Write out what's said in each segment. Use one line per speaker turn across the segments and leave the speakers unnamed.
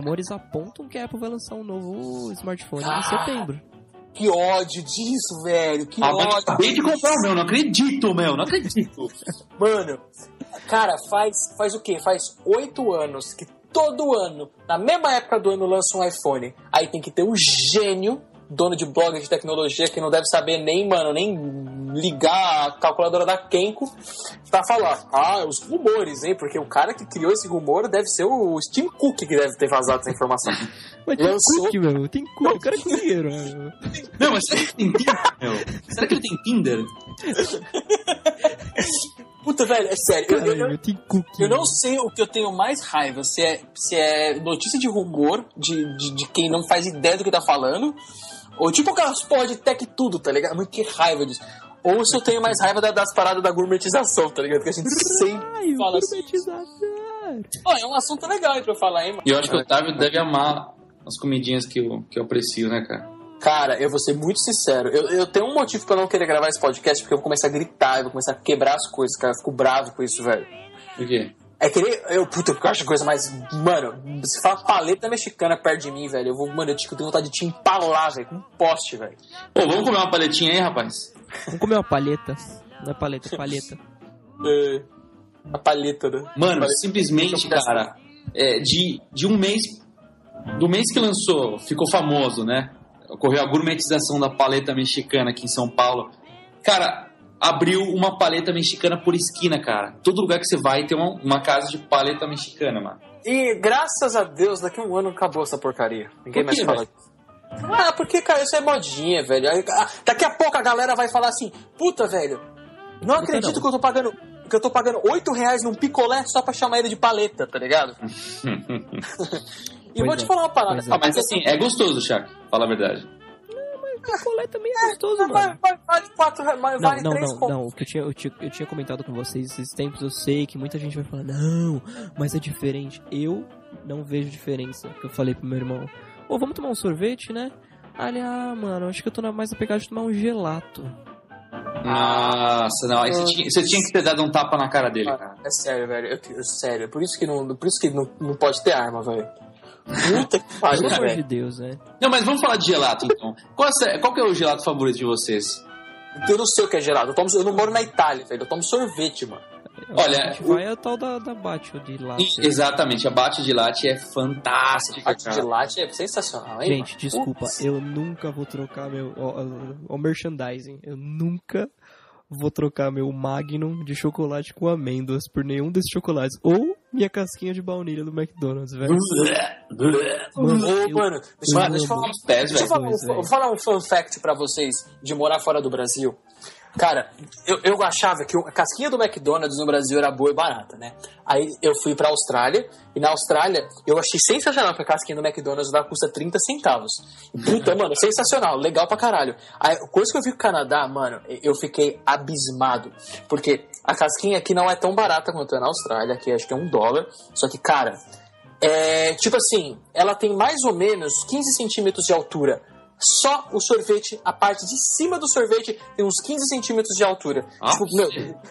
rumores apontam que a Apple vai lançar um novo smartphone
Ah,
em setembro.
Que ódio disso, velho. Que
Ah,
ódio.
acabei de comprar o meu, não acredito, meu, não acredito.
Mano, cara, faz, faz o quê? Faz oito anos que todo ano, na mesma época do ano, lança um iPhone. Aí tem que ter um gênio, dono de blog de tecnologia, que não deve saber nem, mano, nem ligar a calculadora da Kenko pra falar. Ah, os rumores, hein? Porque o cara que criou esse rumor deve ser o Tim Cook que deve ter vazado essa informação.
Mas tem
Lançou-
cookie, meu. Tem cookie. O cara é cozinheiro, né?
Não, mas será que ele tem Tinder, meu? Será que ele tem Tinder?
Puta, velho, é sério. eu- eu- eu-
cookie.
Eu não sei o que eu tenho mais raiva, se é, se é notícia de rumor, de, de, de quem não faz ideia do que tá falando, ou tipo aquelas porra de tech tudo, tá ligado? Muito que raiva disso. Ou se eu tenho mais raiva da- das paradas da gourmetização, tá ligado? Que a gente sempre
Ai,
fala assim. é um assunto legal aí pra falar, hein, mano?
E eu acho que o Otávio deve amar as comidinhas que eu, que eu aprecio, né, cara?
Cara, eu vou ser muito sincero. Eu, eu tenho um motivo pra não querer gravar esse podcast, porque eu vou começar a gritar, eu vou começar a quebrar as coisas, cara. Eu fico bravo com isso, velho.
Por quê?
É querer. Eu, puta, eu acho coisa mais. Mano, se fala paleta mexicana perto de mim, velho. Eu vou, mano, eu te- eu tenho vontade de te empalar, velho, com um poste, velho.
Pô, vamos comer uma paletinha aí, rapaz?
Vamos comer uma palheta. Não é paleta, é palheta.
É, a paleta, né?
Mano,
Paleta.
simplesmente, cara, é, de, de um mês. Do mês que lançou, ficou famoso, né? Ocorreu a gourmetização da paleta mexicana aqui em São Paulo. Cara, abriu uma paleta mexicana por esquina, cara. Todo lugar que você vai tem uma, uma casa de paleta mexicana, mano.
E graças a Deus, daqui a um ano acabou essa porcaria. Ninguém
Por
mais fala disso. Ah, porque, cara, isso é modinha, velho. Ah, Daqui a pouco a galera vai falar assim, puta, velho, não acredito
não.
que eu tô pagando. Que eu tô pagando 8 reais num picolé só pra chamar ele de paleta, tá ligado? e eu vou
Pois
te
é,
falar uma parada.
é.
Ah, mas assim, é gostoso, Chaco. Fala a verdade.
Picolé também é gostoso,
Vai,
mano.
vai, vale 4 reais, mas
Não,
vale
não,
3
não, não. O que eu tinha, eu, tinha, eu tinha comentado com vocês esses tempos, eu sei que muita gente vai falar, não, mas é diferente. Eu não vejo diferença. Que eu falei pro meu irmão, ô, vamos tomar um sorvete, né? Ele, ah, mano, acho que eu tô mais apegada de tomar um gelato.
Nossa, não. Aí você tinha, você tinha que ter dado um tapa na cara dele, cara.
É sério, velho. Eu- sério. Por isso que não, por isso que não, não pode ter arma, velho. Puta que pariu,
Pelo amor de. Deus, né?
Não, mas vamos falar de gelato, então. Qual, é, qual que é o gelato favorito de vocês?
Eu não sei o que é gelado. Eu, tomo, eu não moro na Itália, velho. Eu tomo sorvete, mano.
Olha,
a gente vai é o tal da, da Batio de lá.
Exatamente, a bate de latte é fantástica,
Parte de
cara.
latte é sensacional, hein?
Gente,
mano?
desculpa,
Putz.
eu nunca vou trocar meu. ó, ó, ó, merchandising. Eu nunca vou trocar meu Magnum de chocolate com amêndoas por nenhum desses chocolates. Ou minha casquinha de baunilha do McDonald's, velho. Mano, eu-
mano, deixa,
eu
eu- deixa eu falar,
pés,
deixa eu falar, um, falar um fun fact pra vocês de morar fora do Brasil. Cara, eu, eu achava que a casquinha do McDonald's no Brasil era boa e barata, né? Aí eu fui pra Austrália, e na Austrália eu achei sensacional que a casquinha do McDonald's lá custa 30 centavos. Puta, mano, sensacional, legal pra caralho. Aí, coisa que eu vi com o Canadá, mano, eu fiquei abismado. Porque a casquinha aqui não é tão barata quanto é na Austrália, aqui acho que é um dólar. Só que, cara, é, tipo assim, ela tem mais ou menos 15 centímetros de altura. Só o sorvete, a parte de cima do sorvete tem uns 15 centímetros de altura.
Ah,
Tipo, meu,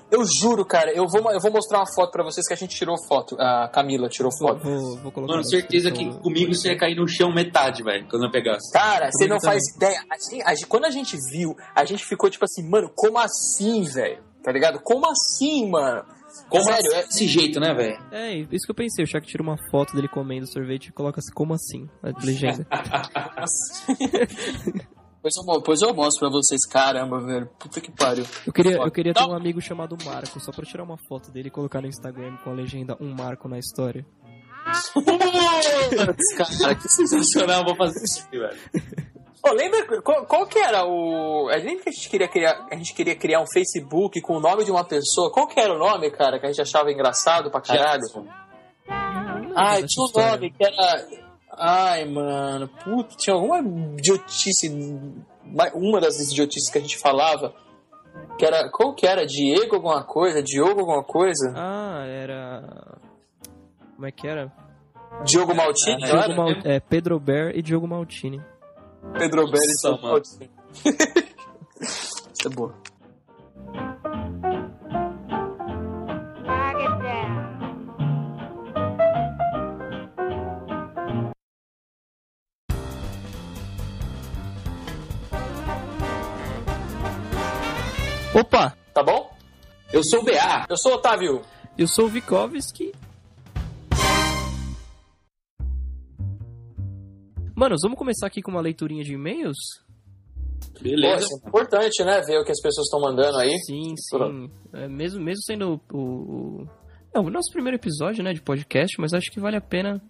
eu juro, cara, eu vou, eu vou mostrar uma foto pra vocês que a gente tirou foto. A Camila tirou foto.
vou, vou colocar
Mano, certeza que comigo você ia cair no chão metade, velho, quando eu pegasse.
Cara, você
Comigo
não faz ideia. A gente- a gente- quando a gente viu, a gente ficou tipo assim, mano, como assim, velho? Tá ligado? Como assim, mano?
Como
Sério,
assim,
é-
desse jeito, né, velho?
É, isso que eu pensei. O Shaq tira uma foto dele comendo sorvete e coloca assim, como assim? A legenda.
Depois eu, depois eu mostro pra vocês, caramba, velho. Puta que pariu.
Eu queria, eu queria ter
Não.
um amigo chamado Marco, só pra tirar uma foto dele e colocar no Instagram com a legenda Um Marco na história.
Cara, que sensacional, vou fazer isso aqui, velho.
Ô, lembra qual, qual que era o. A gente que a gente queria criar. A gente queria criar um Facebook com o nome de uma pessoa. Qual que era o nome, cara, que a gente achava engraçado pra caralho? Ai, tinha um nome que era. Ai, mano. Puta, tinha alguma idiotice. Uma das idiotices que a gente falava. Que era. Qual que era? Diego alguma coisa? Diogo alguma coisa?
Ah, era. Como é que era?
Diogo Maltini? não
Diogo? Mal... É, Pedro Bear e Diogo Maltini.
Pedro Belli só
pode
ser. É boa.
Opa!
Tá bom?
Eu sou o BA.
Eu sou o Otávio.
Eu sou o Vikovski Manos, vamos começar aqui com uma leiturinha de e-mails?
Beleza.
Pô, é importante, né? Ver o que as pessoas estão mandando aí.
Sim, sim. É, mesmo, mesmo sendo o, o, é o nosso primeiro episódio, né, de podcast, mas acho que vale a pena.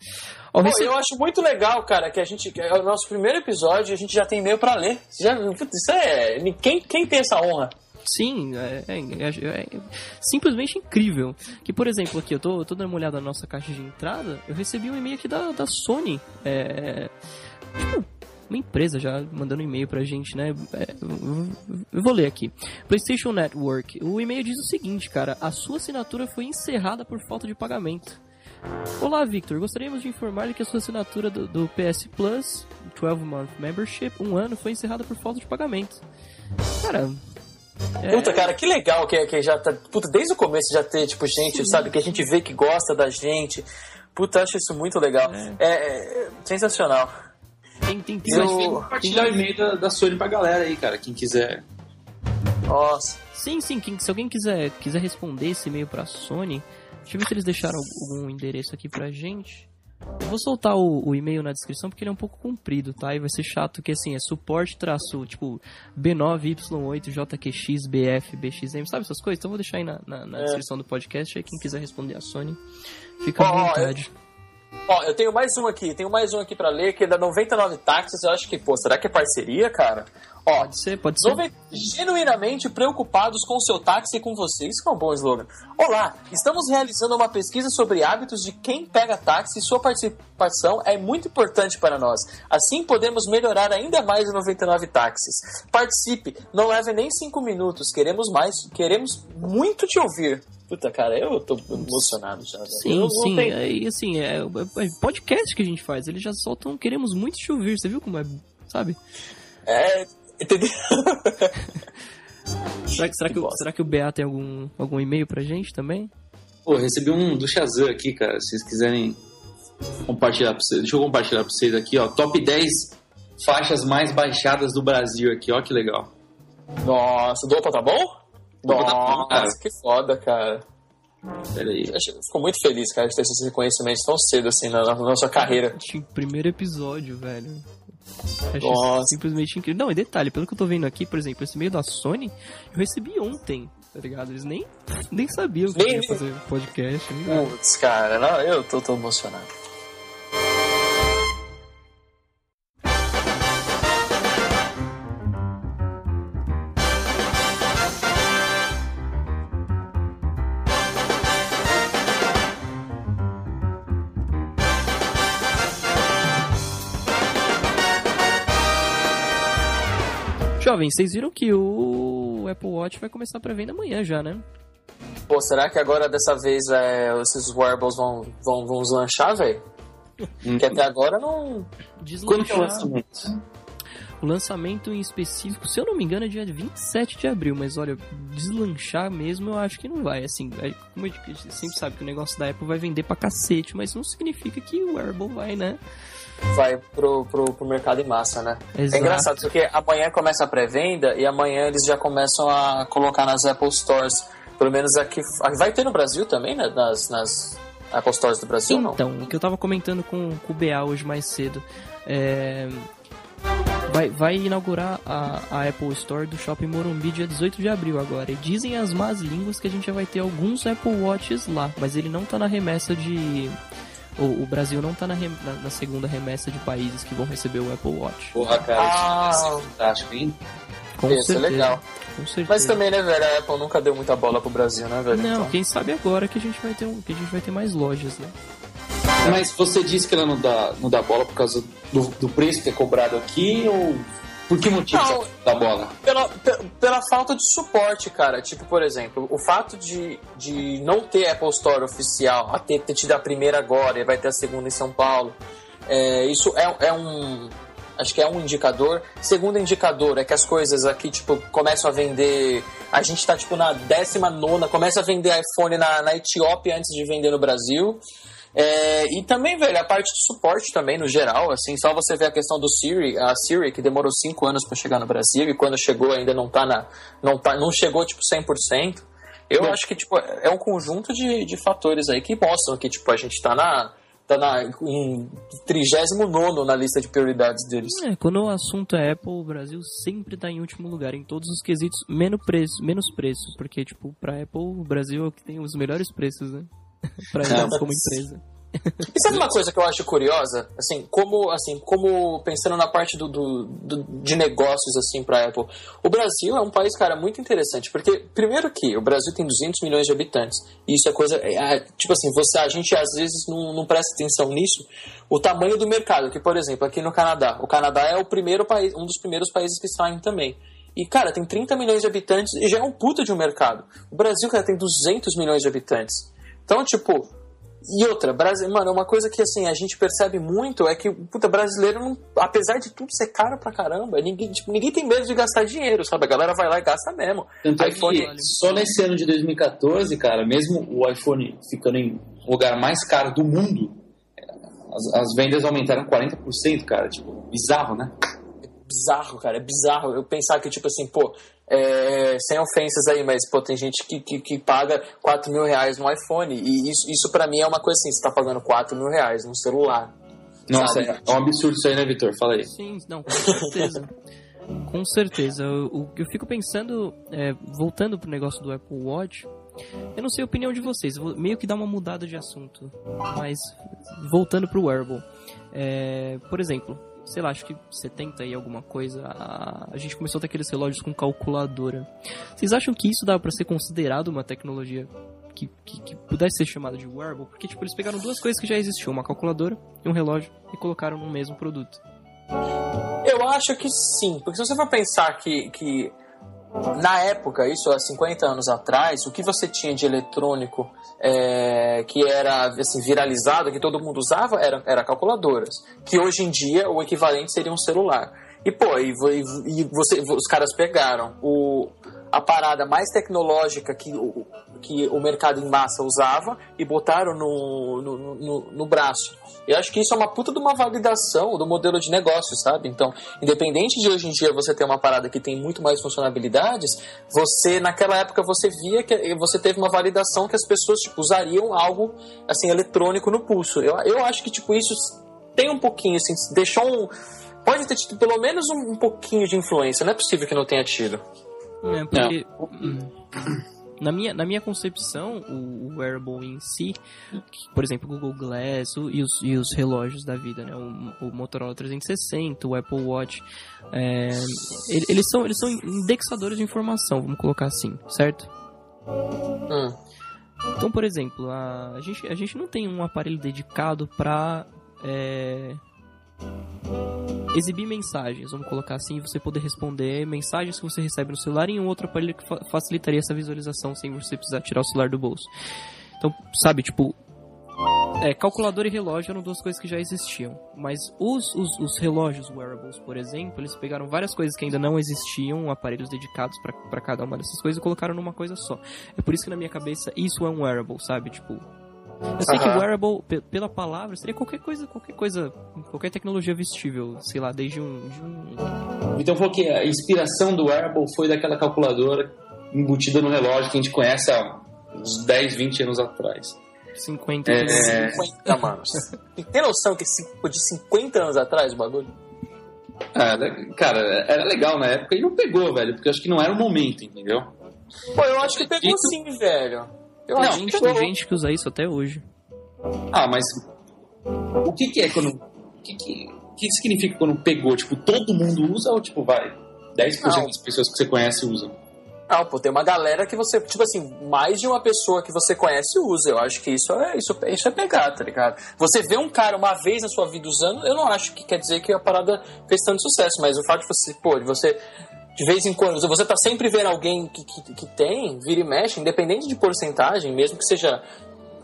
Ó, Pô, Eu acho muito legal, cara, que a gente. É o nosso primeiro episódio e a gente já tem e-mail pra ler. Já, isso é. Quem, quem tem essa honra?
Sim, é, é, é, é, simplesmente incrível. Que, por exemplo, aqui, eu tô, tô dando uma olhada na nossa caixa de entrada, eu recebi um e-mail aqui da, da Sony. É, tipo, uma empresa já mandando e-mail pra gente, né? É, eu vou ler aqui. PlayStation Network. O e-mail diz o seguinte, cara: a sua assinatura foi encerrada por falta de pagamento. Olá, Victor. Gostaríamos de informar que a sua assinatura do, do PS Plus, 12 Month Membership, um ano, foi encerrada por falta de pagamento. Cara,
é... Puta, cara, que legal que, que já tá. Puta, desde o começo já ter, tipo, gente, Sim. sabe, que a gente vê que gosta da gente. Puta, acho isso muito legal. É, é, é sensacional.
Tem, tem, tem. Eu... compartilhar o e-mail da, da Sony pra galera aí, cara, quem quiser.
Nossa.
Sim, sim, quem, se alguém quiser, quiser responder esse e-mail pra Sony, deixa eu ver se eles deixaram algum endereço aqui pra gente. Eu vou soltar o, o, e-mail na descrição porque ele é um pouco comprido, tá? E vai ser chato que assim, é suporte traço, tipo, B9Y8JQXBF BXM, sabe essas coisas? Então eu vou deixar aí na, na, na é. descrição do podcast, aí quem quiser responder a Sony, fica à vontade.
Eu... Ó, eu tenho mais um aqui, tenho mais um aqui para ler, que é da 99 Táxis. Eu acho que, pô, será que é parceria, cara?
Ó, pode ser, pode ser.
Genuinamente preocupados com o seu táxi e com você. Isso é um bom slogan. Olá, estamos realizando uma pesquisa sobre hábitos de quem pega táxi e sua participação é muito importante para nós. Assim podemos melhorar ainda mais o 99 táxis. Participe, não leve nem cinco minutos. Queremos mais, queremos muito te ouvir. Puta, cara, eu tô emocionado já.
Sim, eu, sim. Tenho... E assim, é, é, podcast que a gente faz. Eles já soltam Queremos muito te ouvir. Você viu como é, sabe?
É, entendeu?
será, que, será, que, será que o BA tem algum, algum e-mail pra gente também?
Pô, recebi um do Shazam aqui, cara. Se vocês quiserem compartilhar pra vocês. Deixa eu compartilhar pra vocês aqui, ó. Top 10 faixas mais baixadas do Brasil aqui, ó, que legal.
Nossa, do Opa, tá bom? Nossa, que foda, cara.
Peraí.
Fico muito feliz, cara, de ter esses reconhecimentos tão cedo assim na, na nossa carreira.
Primeiro episódio, velho. Acho Nossa. simplesmente incrível. Não, e detalhe, pelo que eu tô vendo aqui, por exemplo, esse meio da Sony, eu recebi ontem, tá ligado? Eles nem, nem sabiam que nem, ia fazer podcast.
Putz, cara, não, eu tô, tô emocionado.
Jovens, vocês viram que o Apple Watch vai começar para venda amanhã já, né?
Pô, será que agora dessa vez é, esses wearables vão, vão, vão deslanchar, velho? que até agora não.
Deslanchar. Quando que é o lançamento? O lançamento em específico, se eu não me engano, é dia 27 de abril, mas olha, deslanchar mesmo eu acho que não vai. Assim, é, como a gente sempre sabe que o negócio da Apple vai vender pra cacete, mas não significa que o wearable vai, né?
Vai pro, pro, pro mercado em massa, né? É Exato. É engraçado, porque amanhã começa a pré-venda e amanhã eles já começam a colocar nas Apple Stores. Pelo menos aqui. Vai ter no Brasil também, né? Nas, nas Apple Stores do Brasil,
então,
não?
o que eu tava comentando com, com o BA hoje mais cedo. É, vai, vai inaugurar a, a, Apple Store do Shopping Morumbi dia 18 de abril agora. E dizem as más línguas que a gente já vai ter alguns Apple Watches lá, mas ele não tá na remessa de o, o Brasil não tá na, rem, na, na, segunda remessa de países que vão receber o Apple Watch.
Porra, cara, ah, isso é fantástico, hein?
Com Isso certeza. é legal. Com certeza. Mas também, né, velho, a Apple nunca deu muita bola pro Brasil, né, velho?
Não,
então...
quem sabe agora que a gente vai ter um, que a gente vai ter mais lojas, né?
Mas você disse que ela não dá, não dá bola por causa do, do preço que é cobrado aqui ou por que motivo não, da bola?
Pela, pela falta de suporte, cara. Tipo, por exemplo, o fato de, de não ter Apple Store oficial, a ter, ter tido a primeira agora e vai ter a segunda em São Paulo, é, isso é, é um. Acho que é um indicador. Segundo indicador é que as coisas aqui, tipo, começam a vender. A gente tá, tipo, na 19, começa a vender iPhone na, na Etiópia antes de vender no Brasil. É, e também, velho, a parte de suporte também, no geral, assim, só você ver a questão do Siri, a Siri, que demorou 5 anos para chegar no Brasil, e quando chegou ainda não tá na. não, tá, não chegou, tipo, 100%. Eu acho que, tipo, é um conjunto de, de fatores aí que mostram que, tipo, a gente tá na tá na, em 39 na lista de prioridades deles.
É, quando o assunto é Apple, o Brasil sempre tá em último lugar, em todos os quesitos, menos preço, menos preço porque, tipo, pra Apple, o Brasil é o que tem os melhores preços, né? pra eles como empresa.
E sabe uma coisa que eu acho curiosa? Assim, como, assim, como pensando na parte do, do, do de negócios, assim, pra Apple. O Brasil é um país, cara, muito interessante. Porque, primeiro que o Brasil tem 200 milhões de habitantes. E isso é coisa... É, é, tipo assim, você, a gente às vezes não, não presta atenção nisso. O tamanho do mercado. Que, por exemplo, aqui no Canadá. O Canadá é o primeiro país, um dos primeiros países que saem também. E, cara, tem 30 milhões de habitantes e já é um puta de um mercado. O Brasil, cara, tem 200 milhões de habitantes. Então, tipo, e outra, Brasil, mano, uma coisa que assim a gente percebe muito é que, puta, brasileiro, não, apesar de tudo ser caro pra caramba, ninguém, tipo, ninguém tem medo de gastar dinheiro, sabe? A galera vai lá e gasta mesmo.
Tanto iPhone... é que só nesse ano de 2014, cara, mesmo o iPhone ficando em lugar mais caro do mundo, as, as vendas aumentaram 40%, cara. Tipo, bizarro, né?
bizarro, cara. É bizarro eu pensar que, tipo assim, pô, é, sem ofensas aí, mas, pô, tem gente que, que, que, paga 4 mil reais no iPhone. E isso, isso pra mim é uma coisa assim, você tá pagando 4 mil reais num celular.
Nossa, sabe? é um absurdo isso aí, né, Vitor? Fala aí.
Sim, não, com certeza. com certeza. O que eu fico pensando, é, voltando pro negócio do Apple Watch, eu não sei a opinião de vocês, vou meio que dar uma mudada de assunto. Mas, voltando pro wearable. É, por exemplo, sei lá, acho que 70 e alguma coisa, a, a gente começou a ter aqueles relógios com calculadora. Vocês acham que isso dá para ser considerado uma tecnologia que, que, que, pudesse ser chamada de wearable? Porque, tipo, eles pegaram duas coisas que já existiam, uma calculadora e um relógio, e colocaram no mesmo produto.
Eu acho que sim, porque se você for pensar que, que na época, isso há 50 anos atrás, o que você tinha de eletrônico é, que era assim, viralizado, que todo mundo usava, era, era calculadoras. Que hoje em dia o equivalente seria um celular. E, pô, e, e você, os caras pegaram o, a parada mais tecnológica que o, que o mercado em massa usava e botaram no, no, no, no braço. Eu acho que isso é uma puta de uma validação do modelo de negócio, sabe? Então, independente de hoje em dia você ter uma parada que tem muito mais funcionalidades, você, naquela época, você via que você teve uma validação que as pessoas, tipo, usariam algo, assim, eletrônico no pulso. Eu, eu acho que, tipo, isso tem um pouquinho, assim, deixou um... Pode ter tido pelo menos um, um pouquinho de influência. Não é possível que não tenha tido.
É, porque... Não na minha, na minha concepção, o, o wearable em si, por exemplo, o Google Glass o, e, os, e os relógios da vida, né? O, o Motorola 360, o Apple Watch, é, eles, são, eles são indexadores de informação, vamos colocar assim, certo?
Hum.
Então, por exemplo, a, a, gente, a gente não tem um aparelho dedicado para é, exibir mensagens, vamos colocar assim, você poder responder mensagens que você recebe no celular em um outro aparelho que fa facilitaria essa visualização sem você precisar tirar o celular do bolso. Então, sabe, tipo, é, calculador e relógio eram duas coisas que já existiam. Mas os, os, os, relógios wearables, por exemplo, eles pegaram várias coisas que ainda não existiam, aparelhos dedicados para cada uma dessas coisas e colocaram numa coisa só. É por isso que na minha cabeça isso é um wearable, sabe? Tipo, eu sei que wearable, pela palavra, seria qualquer coisa, qualquer coisa, qualquer tecnologia vestível, sei lá, desde um. De um...
Então falou que a inspiração do wearable foi daquela calculadora embutida no relógio que a gente conhece há uns 10, 20 anos atrás.
50
anos. É... 50, mano. Tem noção que de 50 anos atrás o bagulho?
Ah, cara, era legal na época e não pegou, velho, porque eu acho que não era o momento, entendeu?
Pô, eu acho que pegou sim, velho.
Eu não, acho que tem gente que usa isso até hoje.
Ah, mas o que, que é quando. O que, que, que significa quando pegou? Tipo, todo mundo usa ou tipo, vai? 10% não. das pessoas que você conhece usam?
Não, pô, tem uma galera que você, tipo assim, mais de uma pessoa que você conhece usa. Eu acho que isso é, isso, isso é pegar, tá ligado? Você vê um cara uma vez na sua vida usando, eu não acho que quer dizer que a parada fez tanto sucesso, mas o fato de você, pô, de você de vez em quando, você tá sempre vendo alguém que, que, que tem, vira e mexe, independente de porcentagem, mesmo que seja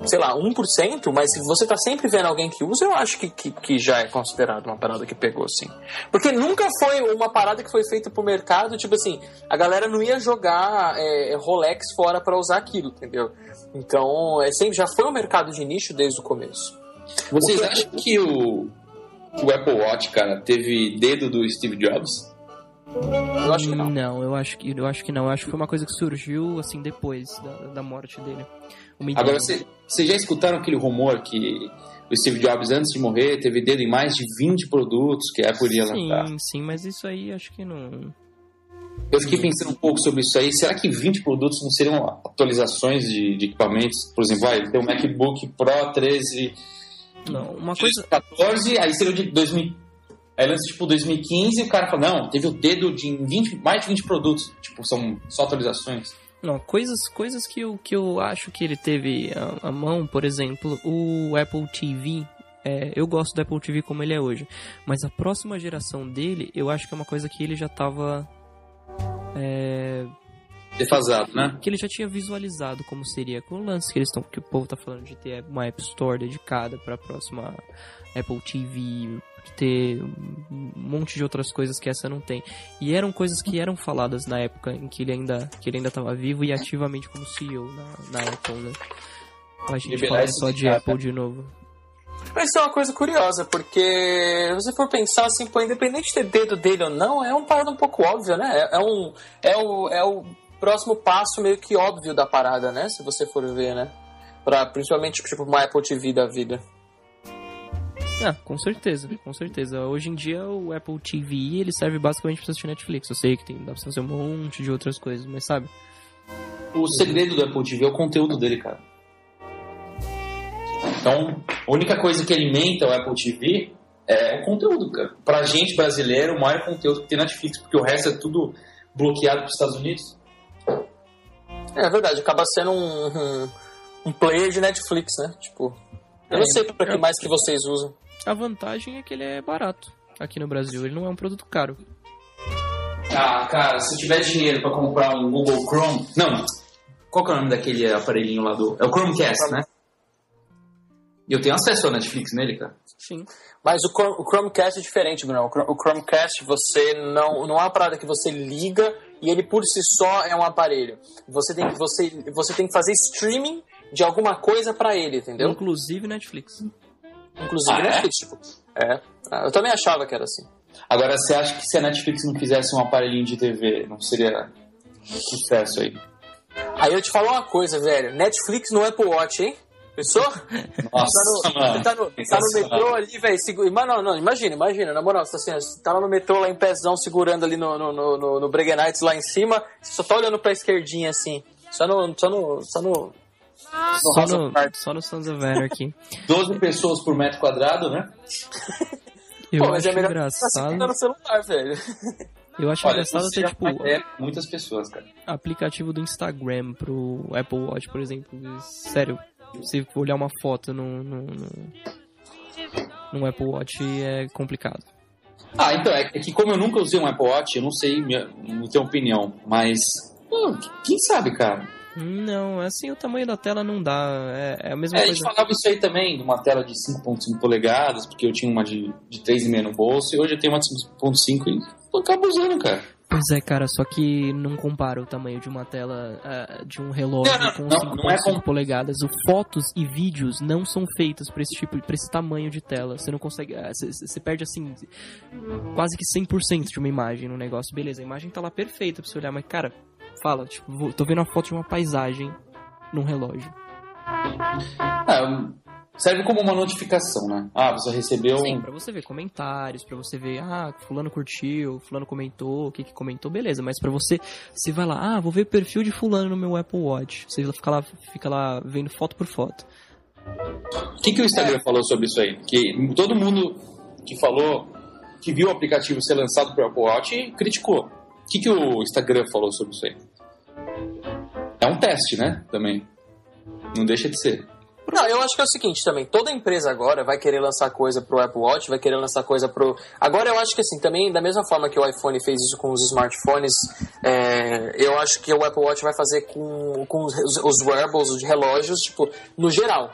sei lá, 1%, mas se você tá sempre vendo alguém que usa, eu acho que, que, que já é considerado uma parada que pegou, sim. Porque nunca foi uma parada que foi feita pro mercado, tipo assim, a galera não ia jogar é, Rolex fora para usar aquilo, entendeu? Então, é, sempre já foi um mercado de nicho desde o começo.
Vocês acham que o, que o Apple Watch, cara, teve dedo do Steve Jobs?
Eu acho que não.
Não, eu acho que, eu acho que não. Eu acho que foi uma coisa que surgiu, assim, depois da, da morte dele.
Agora, vocês já escutaram aquele rumor que o Steve Jobs, antes de morrer, teve dedo em mais de 20 produtos que a Apple ia lançar?
Sim, sim, mas isso aí acho que não...
Eu fiquei pensando um pouco sobre isso aí. Será que 20 produtos não seriam atualizações de, de equipamentos? Por exemplo, ah, ele tem o MacBook Pro 13...
Não, uma coisa...
14, aí seria de 2000... Aí lança tipo 2015 e o cara fala, não, teve o dedo de 20, mais de 20 produtos. Tipo, são só atualizações.
Não, coisas, coisas que, eu, que eu acho que ele teve a, mão, por exemplo, o Apple TV. É, eu gosto do Apple TV como ele é hoje. Mas a próxima geração dele, eu acho que é uma coisa que ele já tava. É,
Defasado, né?
que ele já tinha visualizado como seria com o lance que eles estão que o povo tá falando de ter uma App Store dedicada para a próxima Apple TV, ter um monte de outras coisas que essa não tem. E eram coisas que eram faladas na época em que ele ainda que ele ainda estava vivo e ativamente como CEO na, na Apple, né? A gente
Liberar
fala só de
cara.
Apple de novo.
Mas isso é uma coisa curiosa, porque se você for pensar assim, pô, independente de ter dedo dele ou não, é uma parada um pouco óbvia, né? É, é um, é, o, é o próximo passo meio que óbvio da parada, né? Se você for ver, né? Pra, principalmente tipo uma Apple TV da vida.
Ah, com certeza, com certeza. Hoje em dia o Apple TV ele serve basicamente para assistir Netflix. Eu sei que tem, dá pra fazer um monte de outras coisas, mas sabe?
O segredo do Apple TV é o conteúdo dele, cara. Então, a única coisa que alimenta o Apple TV é o conteúdo, cara. Pra gente brasileiro, o maior conteúdo que tem Netflix, porque o resto é tudo bloqueado pros Estados Unidos.
É verdade, acaba sendo um, um, um player de Netflix, né? Tipo, eu não
É,
sei pra que
é-
mais que vocês usam.
A vantagem é que ele é barato aqui no Brasil. Ele não é um produto caro.
Ah, cara, se eu tiver dinheiro pra comprar um Google Chrome. Não, qual que é o nome daquele aparelhinho lá do. É o Chromecast, né? E eu tenho acesso ao Netflix nele, cara.
Sim.
Mas o, Chrome- o Chromecast é diferente, Bruno. O Chrome- O Chromecast você não, não é uma parada que você liga e ele por si só é um aparelho. Você tem, que- você, você tem que fazer streaming de alguma coisa pra ele, entendeu?
Inclusive Netflix.
Inclusive
Ah, é?
Netflix, tipo. É. Ah, Eu também achava que era assim.
Agora, você acha que se a Netflix não fizesse um aparelhinho de TV, não seria sucesso aí?
Aí eu te falo uma coisa, velho. Netflix no Apple Watch, hein? Pensou?
Nossa,
Tá no,
mano.
tá no, tá no metrô ali, velho. Segura... Não, não, imagina, imagina, na moral, você tá, assim, tá lá no metrô, lá em pezão, segurando ali no, no, no, no, no lá em cima, você só tá olhando pra esquerdinha assim. Só no. Só no. Só no.
Só no, só no Sons of Anarchy.
12 pessoas por metro quadrado, né?
Eu
Pô, mas
acho
é melhor tá
engraçado.
segurando no celular, velho.
Eu acho engraçado
isso
ter,
já
tipo,
é muitas pessoas, cara.
aplicativo do Instagram pro Apple Watch, por exemplo. Sério, se for olhar uma foto no, no, no, no Apple Watch é complicado.
Ah, então, é que como eu nunca usei um Apple Watch, eu não sei, minha, não tenho opinião, mas. pô, quem sabe, cara?
Não, assim o tamanho da tela não dá. É, é a mesma
É, a gente
coisa.
falava isso aí também, de uma tela de 5.5 polegadas, porque eu tinha uma de, de 3,5 no bolso, e hoje eu tenho uma de 5.5 e eu acabo usando, cara.
Pois é, cara, só que não compara o tamanho de uma tela ah, de um relógio
Não,
com
não, não é
5.5
com-
polegadas. O fotos e vídeos não são feitas pra esse tipo, para esse tamanho de tela. Você não consegue, você você perde assim quase que 100% de uma imagem no negócio. Beleza, a imagem tá lá perfeita pra você olhar, mas cara, fala, tipo, vou- tô vendo a foto de uma paisagem num relógio.
Ah, serve como uma notificação, né? Ah, você recebeu
Sim, pra você ver comentários, pra você ver, ah, fulano curtiu, fulano comentou, o que que comentou, beleza. Mas pra você, você vai lá, ah, vou ver o perfil de fulano no meu Apple Watch. Você fica lá, fica lá vendo foto por foto.
O que, que o Instagram falou sobre isso aí? Que todo mundo que falou, que viu o aplicativo ser lançado pro Apple Watch, criticou. O que, que o Instagram falou sobre isso aí? É um teste, né? Também. Não deixa de ser.
Não, eu acho que é o seguinte também, toda empresa agora vai querer lançar coisa pro Apple Watch, vai querer lançar coisa pro... Agora eu acho que assim, também da mesma forma que o iPhone fez isso com os smartphones, é, eu acho que o Apple Watch vai fazer com, com, os, os wearables, os relógios, tipo, no geral.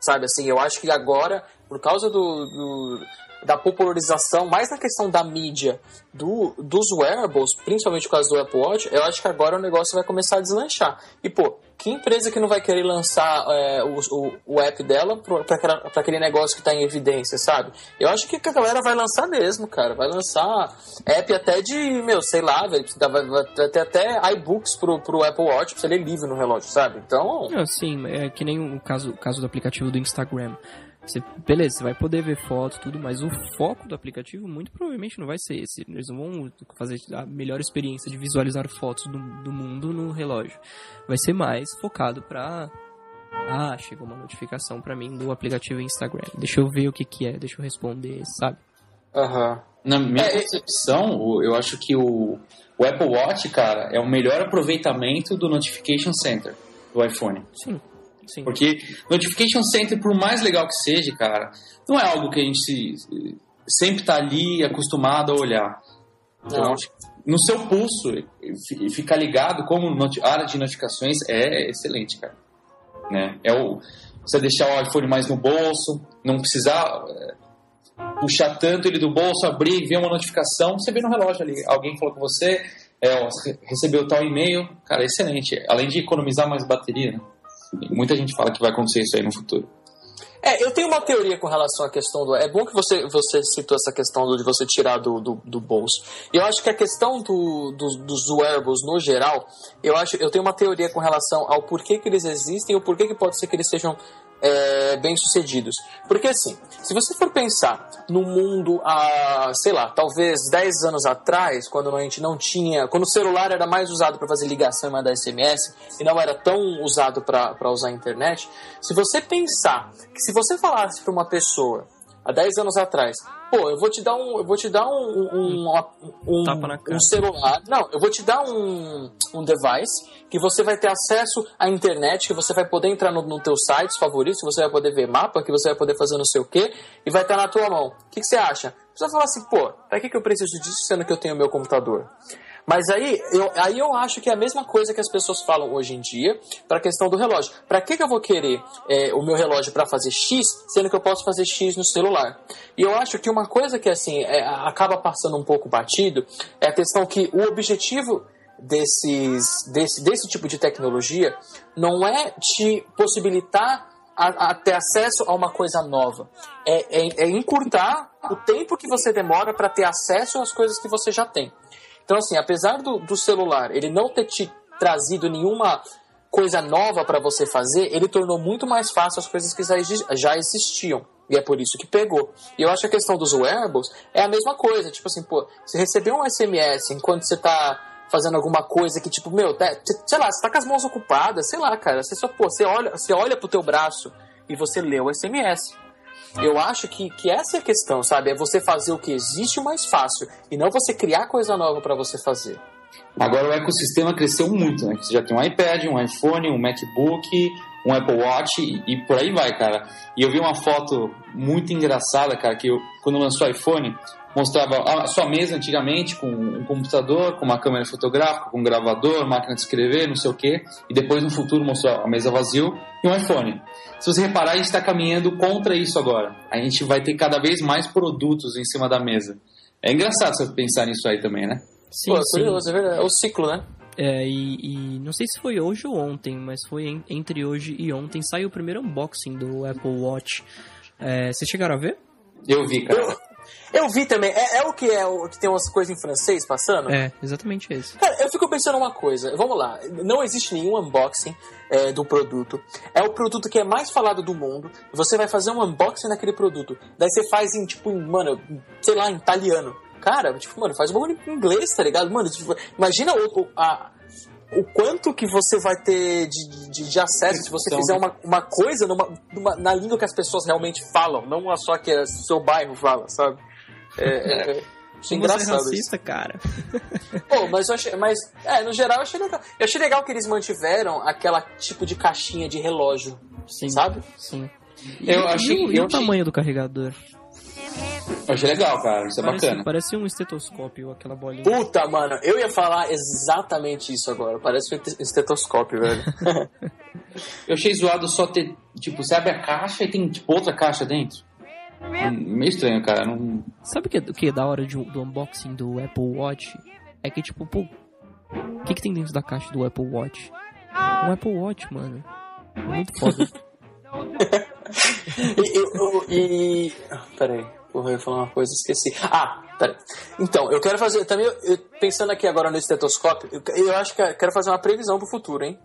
Sabe, assim, eu acho que agora, por causa do, do da popularização, mais na questão da mídia do, dos wearables, principalmente por causa do Apple Watch, eu acho que agora o negócio vai começar a deslanchar. E, pô, que empresa que não vai querer lançar é, o, o, o, app dela para aquele negócio que está em evidência, sabe? Eu acho que a galera vai lançar mesmo, cara. Vai lançar app até de, meu, sei lá, vai, vai ter até iBooks pro, pro Apple Watch pra você ler livro no relógio, sabe? Então.
Sim, é que nem o caso, o caso do aplicativo do Instagram. Você, beleza, você vai poder ver fotos, tudo, mas o foco do aplicativo muito provavelmente não vai ser esse. Eles não vão fazer a melhor experiência de visualizar fotos do, do mundo no relógio. Vai ser mais focado para ah, chegou uma notificação para mim do aplicativo Instagram. Deixa eu ver o que que é, deixa eu responder, sabe?
Aham. Uhum. Na minha é, concepção, eu acho que o, o Apple Watch, cara, é o melhor aproveitamento do Notification Center do iPhone.
Sim. Sim.
Porque Notification Center, por mais legal que seja, cara, não é algo que a gente se, sempre tá ali acostumado a olhar. Então, no seu pulso, ficar ligado como área de notificações é excelente, cara. Né? É o, você deixar o iPhone mais no bolso, não precisar é, puxar tanto ele do bolso, abrir, ver uma notificação, você vê no relógio ali. Alguém falou com você, é, recebeu tal e-mail, cara, excelente. Além de economizar mais bateria, né? Muita gente fala que vai acontecer isso aí no futuro.
É, eu tenho uma teoria com relação à questão do. É bom que você, você citou essa questão de você tirar do, do, do bolso. Eu acho que a questão do, do, dos wearables no geral, eu acho, eu tenho uma teoria com relação ao porquê que eles existem o porquê que pode ser que eles sejam é, bem-sucedidos. Porque, assim, se você for pensar no mundo há, sei lá, talvez 10 anos atrás, quando a gente não tinha. Quando o celular era mais usado para fazer ligação e mandar SMS e não era tão usado para usar a internet, se você pensar que se você falasse para uma pessoa há 10 anos atrás, pô, eu vou te dar um, eu vou te dar um, um, um, um, um celular, não, eu vou te dar um, um device que você vai ter acesso à internet, que você vai poder entrar no, no teu sites favoritos, que você vai poder ver mapa, que você vai poder fazer não sei o que, e vai estar na tua mão. O que, que você acha? Você vai falar assim, pô, pra que, que eu preciso disso sendo que eu tenho meu computador? Mas aí eu, aí eu acho que é a mesma coisa que as pessoas falam hoje em dia para a questão do relógio. Para que, que eu vou querer é, o meu relógio para fazer X, sendo que eu posso fazer X no celular? E eu acho que uma coisa que assim é, acaba passando um pouco batido é a questão que o objetivo desses, desse, desse tipo de tecnologia não é te possibilitar a, a, ter acesso a uma coisa nova. É, é, é encurtar o tempo que você demora para ter acesso às coisas que você já tem. Então, assim, apesar do, do celular ele não ter te trazido nenhuma coisa nova para você fazer, ele tornou muito mais fácil as coisas que já existiam. E é por isso que pegou. E eu acho que a questão dos wearables é a mesma coisa. Tipo assim, pô, você recebeu um SMS enquanto você tá fazendo alguma coisa que, tipo, meu, tá, sei lá, você tá com as mãos ocupadas, sei lá, cara. Você só, pô, você olha, você olha pro teu braço e você lê o SMS. Eu acho que, que essa é a questão, sabe? É você fazer o que existe mais fácil e não você criar coisa nova para você fazer.
Agora o ecossistema cresceu muito, né? Você já tem um iPad, um iPhone, um MacBook, um Apple Watch e, e, por aí vai, cara. E eu vi uma foto muito engraçada, cara, que eu, quando lançou o iPhone, mostrava a sua mesa antigamente com um computador, com uma câmera fotográfica, com um gravador, máquina de escrever, não sei o quê, e depois no futuro mostrou a mesa vazio e um iPhone. Se você reparar, a gente está caminhando contra isso agora. A gente vai ter cada vez mais produtos em cima da mesa. É engraçado você pensar nisso aí também, né?
Sim, Pô, é curioso, é verdade. É o ciclo, né?
É, e, e, não sei se foi hoje ou ontem, mas foi em, entre hoje e ontem, saiu o primeiro unboxing do Apple Watch. É, vocês chegaram a ver?
Eu vi, cara.
Eu, vi também. É, é, o que é o que tem umas coisas em francês passando?
É, exatamente isso.
Cara, eu fico pensando uma coisa. Vamos lá. Não existe nenhum unboxing é, do produto. É o produto que é mais falado do mundo. Você vai fazer um unboxing daquele produto. Daí você faz em, tipo, em, mano, sei lá, em italiano. Cara, tipo, mano, faz um bagulho em inglês, tá ligado? Mano, tipo, imagina o, a, o quanto que você vai ter de, de, de acesso se você fizer uma, uma coisa numa, numa, na língua que as pessoas realmente falam, não só que o seu bairro fala, sabe? É, é, é,
é engraçado. racista, isso. cara.
Pô, mas eu achei. Mas, é, no geral eu achei legal. Eu achei legal que eles mantiveram aquela tipo de caixinha de relógio. Sim. Sabe?
Sim. Eu e, achei. E, o, e o tamanho do carregador?
Eu achei legal, cara. Isso é
Parece,
bacana.
parece um estetoscópio, aquela bolinha.
Puta, mano, eu ia falar exatamente isso agora. Parece um estetoscópio, velho.
Eu achei zoado só ter. Tipo, você abre a caixa e tem tipo outra caixa dentro. Hum, Meio estranho, cara. Não...
Sabe o que, o que é da hora de- do unboxing do Apple Watch? É que, tipo, pô, o que, que tem dentro da caixa do Apple Watch? Um Apple Watch, mano. É muito foda.
E, e, ah, Peraí, porra, eu ia falar uma coisa, esqueci. Ah, peraí. Então, eu quero fazer. Também, eu- pensando aqui agora no estetoscópio, eu, eu acho que eu quero fazer uma previsão pro futuro, hein?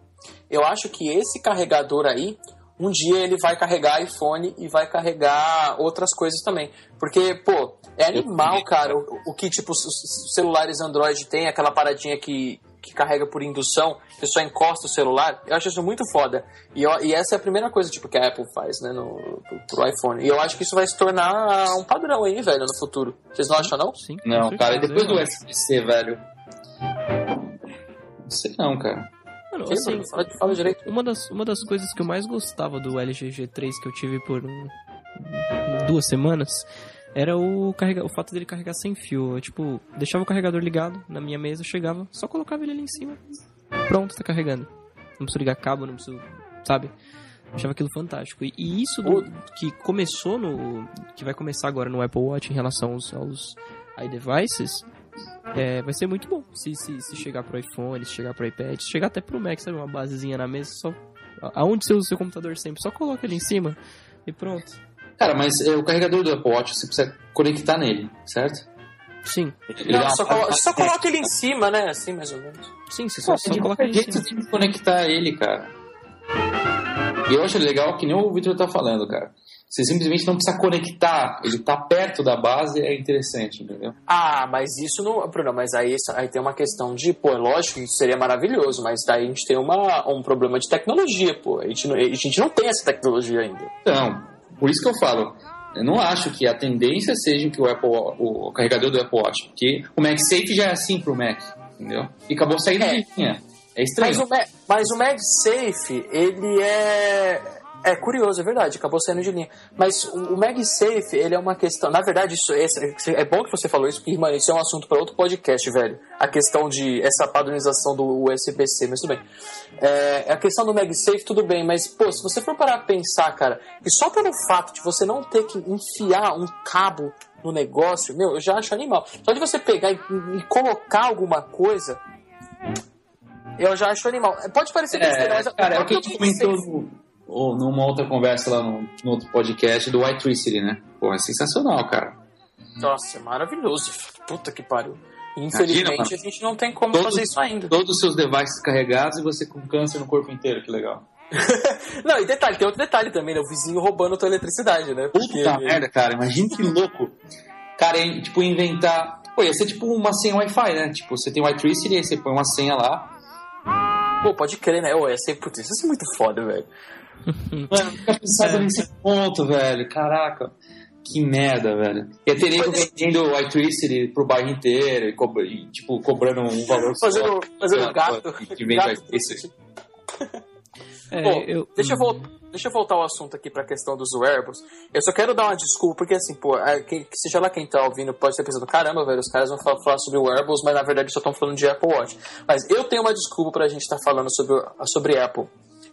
Eu acho que esse carregador aí, um dia ele vai carregar iPhone e vai carregar outras coisas também. Porque, pô, é animal, cara, o, o que, tipo, os os celulares Android tem, aquela paradinha que, que carrega por indução, você só encosta o celular. Eu acho isso muito foda. E, eu- e essa é a primeira coisa, tipo, que a Apple faz, né, no, pro, pro iPhone. E eu acho que isso vai se tornar um padrão aí, velho, no futuro. Vocês não acham, não?
Sim,
Não, cara. E depois do USB-C, velho. Não sei não, cara.
Mano,
Sim,
assim,
mano, fala, fala direito.
uma das, uma das coisas que eu mais gostava do LG G3 que eu tive por um- duas semanas era o, carrega, o fato dele carregar sem fio. Eu, tipo, deixava o carregador ligado na minha mesa, chegava, só colocava ele ali em cima. Pronto, tá carregando. Não preciso ligar cabo, não preciso. Sabe? Eu achava aquilo fantástico. E, e isso do- que começou no. que vai começar agora no Apple Watch em relação aos, aos iDevices. É, vai ser muito bom se, se, se chegar pro iPhone, se chegar pro iPad, se chegar até pro Mac, sabe? Uma basezinha na mesa, só. Aonde você usa o seu computador sempre, só coloca ele em cima e pronto.
Cara, mas é, o carregador do Apple Watch você precisa conectar nele, certo?
Sim,
Não,
uma-
só, colo- só coloca ele em cima, né? Assim, mais ou menos.
sim, você só,
Pô,
só
de
coloca ele em cima.
você tem que conectar ele, cara. E eu acho legal que nem o Victor tá falando, cara. Você simplesmente não precisa conectar, ele tá perto da base, é interessante, entendeu?
Ah, mas isso não. Bruno, mas aí, aí tem uma questão de, pô, é lógico que isso seria maravilhoso, mas daí a gente tem uma, um problema de tecnologia, pô. A gente, não, a gente não tem essa tecnologia ainda.
Então, por isso que eu falo, eu não acho que a tendência seja que o Apple, o carregador do Apple Watch, porque o MagSafe já é assim pro Mac, entendeu? E acabou saindo
É.
de linha. É estranho.
Mas o, Ma- mas o MagSafe, ele é. É curioso, é verdade, acabou saindo de linha. Mas o, o MagSafe, ele é uma questão. Na verdade, isso esse- é bom que você falou isso, porque, mano, isso é um assunto para outro podcast, velho. A questão de essa padronização do USB-C, mas tudo bem. É, a questão do MagSafe, tudo bem, mas, pô, se você for parar a pensar, cara, que só pelo fato de você não ter que enfiar um cabo no negócio, meu, eu já acho animal. Só de você pegar e, e colocar alguma coisa. Eu já acho animal. Pode parecer besteira,
É,
mas
cara, é o que a gente comentou ou numa outra conversa lá no, no outro podcast do White Tricity, né? Pô, é sensacional, cara.
Nossa, é maravilhoso. Puta que pariu. Infelizmente,
Imagina,
a gente não tem como
Todos-
fazer isso ainda.
Todos os seus devices carregados e você com câncer no corpo inteiro, que legal.
Não, e detalhe, tem outro detalhe também, né? O vizinho roubando a tua eletricidade, né?
Puta merda, cara, imagina que louco. Cara, é, tipo, inventar. Pô, ia ser tipo uma senha Wi-Fi, né? Tipo, você tem o iTricity, aí você põe uma senha lá.
Pô, pode crer, né? Ô, ia ser, putz, isso é muito foda, velho.
Mano, fica pensando nesse ponto, velho. Caraca. Que merda, velho. Ia ter nego vendendo o iTricity pro bairro inteiro e, co- e, tipo, cobrando um valor só.
Fazendo, fazendo
Ah,
gato.
que- que vende
gato.
É,
Bom,
eu,
Deixa eu, vol- deixa eu voltar ao assunto aqui pra questão dos wearables. Eu só quero dar uma desculpa, porque assim, pô, é, quem- seja lá quem tá ouvindo pode estar pensando, caramba, velho, os caras vão falar, falar sobre wearables, mas na verdade só estão falando de Apple Watch. Mas eu tenho uma desculpa pra gente estar falando sobre, sobre Apple.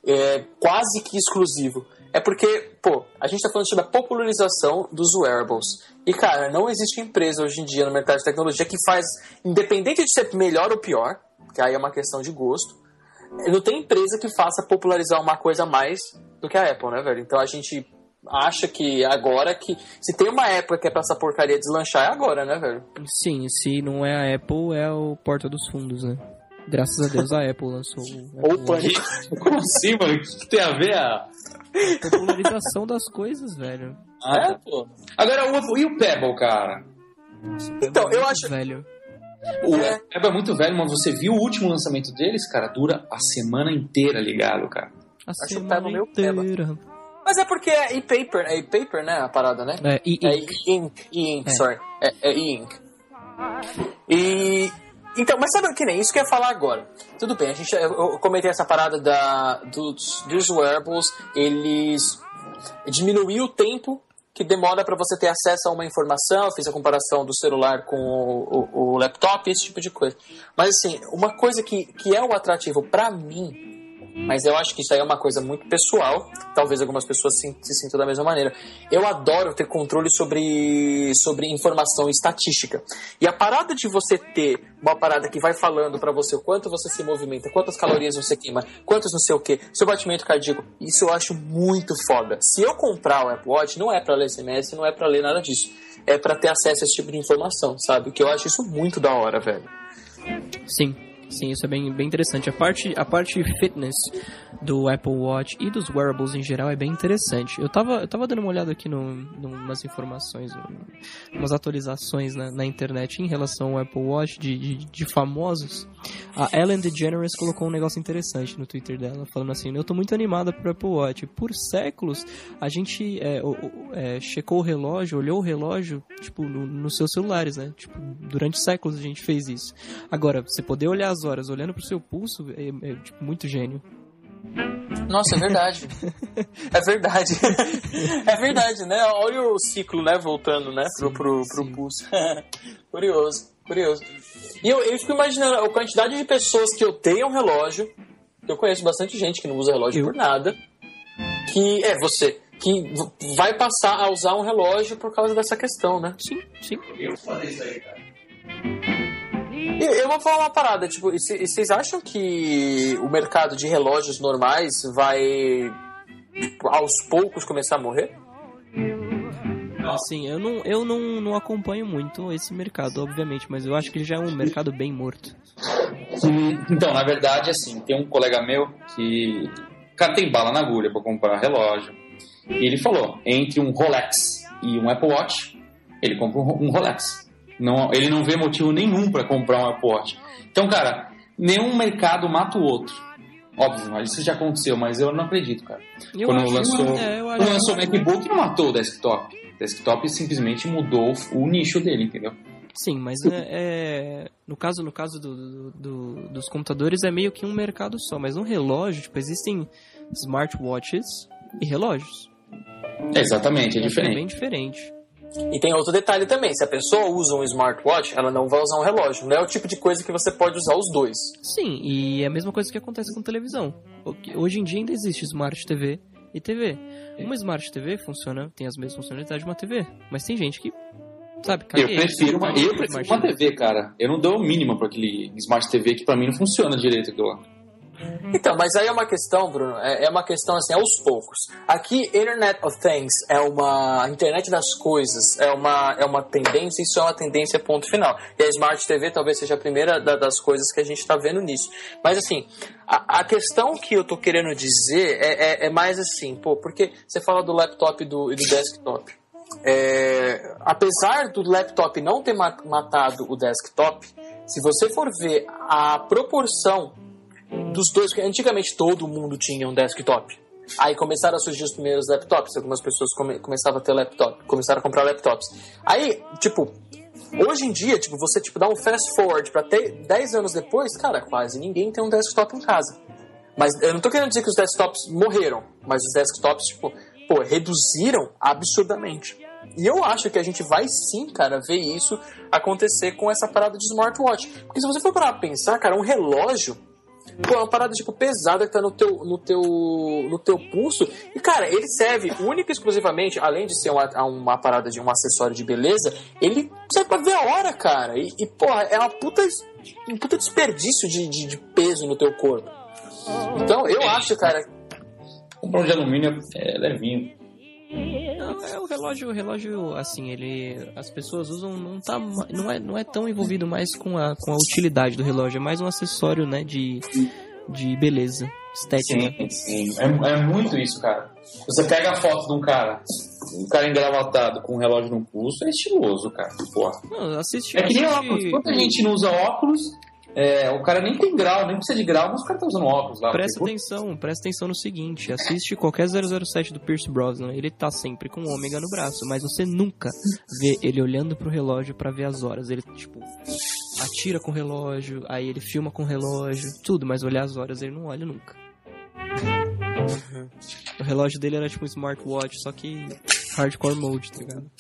É quase que exclusivo. É porque, pô, a gente tá falando sobre a popularização dos wearables. E, cara, não existe empresa hoje em dia no mercado de tecnologia que faz, independente de ser melhor ou pior, que aí é uma questão de gosto, não tem empresa que faça popularizar uma coisa mais do que a Apple, né, velho? Então a gente acha que agora que. Se tem uma época que é pra essa porcaria deslanchar, é agora, né, velho?
sim, se não é a Apple, é o Porta dos Fundos, né? Graças a Deus a Apple lançou o Apple
o Pânico.
Como assim, mano? O que tem a ver a.
Popularização das coisas, velho.
Ah,
É, pô.
Agora, o, e o Pebble, cara?
Então, eu acho.
Velho.
O
É.
Pebble é muito velho, mas você viu o último lançamento deles, cara? Dura a semana inteira ligado, cara.
A
Acho o
semana
Pebble meio peba.
inteira.
Mas é porque é e-paper, é e-paper, né? A parada, né?
É, e,
É
e,
e-ink, e-ink,
É.
sorry. É, é e-ink. E. Então, mas sabe que nem isso que eu ia falar agora? Tudo bem, a gente, eu, comentei essa parada da, dos, dos wearables, eles diminuir o tempo que demora para você ter acesso a uma informação. Eu fiz a comparação do celular com o, o, o laptop, esse tipo de coisa. Mas assim, uma coisa que, que é o atrativo para mim mas eu acho que isso aí é uma coisa muito pessoal. Talvez algumas pessoas se, se sintam da mesma maneira. Eu adoro ter controle sobre, sobre informação estatística. E a parada de você ter uma parada que vai falando para você o quanto você se movimenta, quantas calorias você queima, quantos não sei o que, seu batimento cardíaco, isso eu acho muito foda. Se eu comprar o Apple Watch, não é para ler SMS, não é para ler nada disso. É para ter acesso a esse tipo de informação, sabe? Que eu acho isso muito da hora, velho.
Sim, Sim, isso é bem, bem interessante. A parte, a parte fitness do Apple Watch e dos wearables em geral é bem interessante. Eu tava, eu tava dando uma olhada aqui no, numas informações, umas atualizações na, na internet em relação ao Apple Watch de, de, de, famosos. A Ellen DeGeneres colocou um negócio interessante no Twitter dela, falando assim: Eu tô muito animada pro Apple Watch. Por séculos, a gente é, é, checou o relógio, olhou o relógio, tipo, no, nos seus celulares, né? Tipo, durante séculos a gente fez isso. Agora, você poder olhar as horas olhando pro seu pulso é, é tipo, muito gênio.
Nossa, é verdade. é verdade. é verdade, né? Olha o ciclo, né? Voltando, né? Sim, pro, pro, pro pulso. curioso, curioso. E eu, eu fico imaginando a quantidade de pessoas que eu tenho um relógio. Eu conheço bastante gente que não usa relógio eu. por nada. Que é você. Que vai passar a usar um relógio por causa dessa questão, né?
Sim, sim.
Eu falei isso aí, cara.
Eu vou falar uma parada, tipo, vocês acham que o mercado de relógios normais vai tipo, aos poucos começar a morrer?
Assim, eu não, eu não, não acompanho muito esse mercado, obviamente, mas eu acho que ele já é um mercado bem morto.
Então, na verdade, assim, tem um colega meu que. O cara tem bala na agulha para comprar relógio. E ele falou: entre um Rolex e um Apple Watch, ele compra um Rolex. Não, ele não vê motivo nenhum para comprar um Apple Watch. Então, cara, nenhum mercado mata o outro. Óbvio, isso já aconteceu, mas eu não acredito, cara. Eu quando acho, lançou, é, quando lançou o MacBook, não matou o desktop. Desktop simplesmente mudou o nicho dele, entendeu?
Sim, mas é, é, no caso, no caso do, do, dos computadores é meio que um mercado só, mas um relógio, tipo, existem smartwatches e relógios.
É, exatamente, é diferente. É
bem diferente.
E tem outro detalhe também: se a pessoa usa um smartwatch, ela não vai usar um relógio. Não é o tipo de coisa que você pode usar os dois.
Sim, e é a mesma coisa que acontece com televisão. Hoje em dia ainda existe Smart TV e TV. Uma Smart TV funciona, tem as mesmas funcionalidades de uma TV, mas tem gente que Sabe,
eu prefiro, uma, eu prefiro uma TV, cara. Eu não dou o mínimo para aquele Smart TV que para mim não funciona direito aquilo lá.
Então, mas aí é uma questão, Bruno, é, é uma questão assim, aos poucos. Aqui, Internet of Things é uma. internet das coisas é uma, é uma tendência, isso é uma tendência, ponto final. E a Smart TV talvez seja a primeira da, das coisas que a gente está vendo nisso. Mas assim, a, a, questão que eu tô querendo dizer é, é, é, mais assim, pô, porque você fala do laptop e do, e do desktop. É, apesar do laptop não ter matado o desktop, se você for ver a proporção dos dois, porque antigamente todo mundo tinha um desktop. Aí começaram a surgir os primeiros laptops, algumas pessoas come, começavam a ter laptop, começaram a comprar laptops. Aí, tipo, hoje em dia, tipo, você tipo dá um fast forward para ter 10 anos depois, cara, quase ninguém tem um desktop em casa. Mas eu não tô querendo dizer que os desktops morreram, mas os desktops, tipo, pô, reduziram absurdamente. E eu acho que a gente vai sim, cara, ver isso acontecer com essa parada de smartwatch. Porque se você for parar pra pensar, cara, um relógio Pô, é uma parada, tipo, pesada que tá no teu, no teu, no teu pulso. E, cara, ele serve única e exclusivamente, além de ser uma, uma parada de um acessório de beleza, ele serve pra ver a hora, cara. E, e porra, é uma puta, um puta desperdício de, de, de peso no teu corpo. Então, eu acho, cara...
Comprar um de alumínio é levinho.
Não, é o relógio, o relógio, assim, ele. As pessoas usam, não tá. Não é, não é tão envolvido mais com a, com a utilidade do relógio, é mais um acessório, né, de, de beleza, estética.
Sim, sim. É, é muito isso, cara. Você pega a foto de um cara, um cara engravatado com um relógio no pulso, é estiloso, cara. Porra.
Não, assiste,
é que nem óculos. Quanta gente não usa óculos é, o cara nem tem grau, nem precisa de grau, mas o cara tá usando óculos lá.
Presta porque... atenção, presta atenção no seguinte: assiste qualquer 007 do Pierce Brosnan, ele tá sempre com o ômega no braço, mas você nunca vê ele olhando pro relógio para ver as horas. Ele, tipo, atira com o relógio, aí ele filma com o relógio, tudo, mas olhar as horas ele não olha nunca. Uhum. O relógio dele era tipo um smartwatch, só que hardcore mode, tá ligado?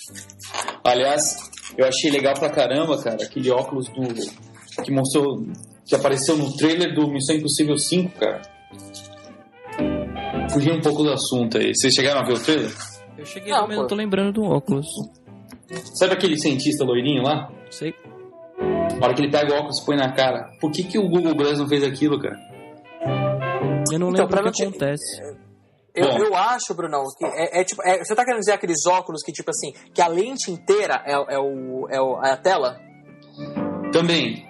Aliás, eu achei legal pra caramba, cara, aquele óculos do. Que mostrou. que apareceu no trailer do Missão Impossível 5, cara. Fugindo um pouco do assunto aí. Vocês chegaram a ver o trailer?
Eu cheguei
pô.
não tô lembrando do óculos.
Sabe aquele cientista loirinho lá?
Sei.
Na hora que ele pega o óculos e põe na cara. Por que, que o Google Glass não fez aquilo, cara?
Eu não
Então,
lembro o que
te-
acontece.
Eu, eu acho, Brunão, que é, é tipo. é- você tá querendo dizer aqueles óculos que, tipo assim, que a lente inteira é, é, o, é, o- é a tela?
Também.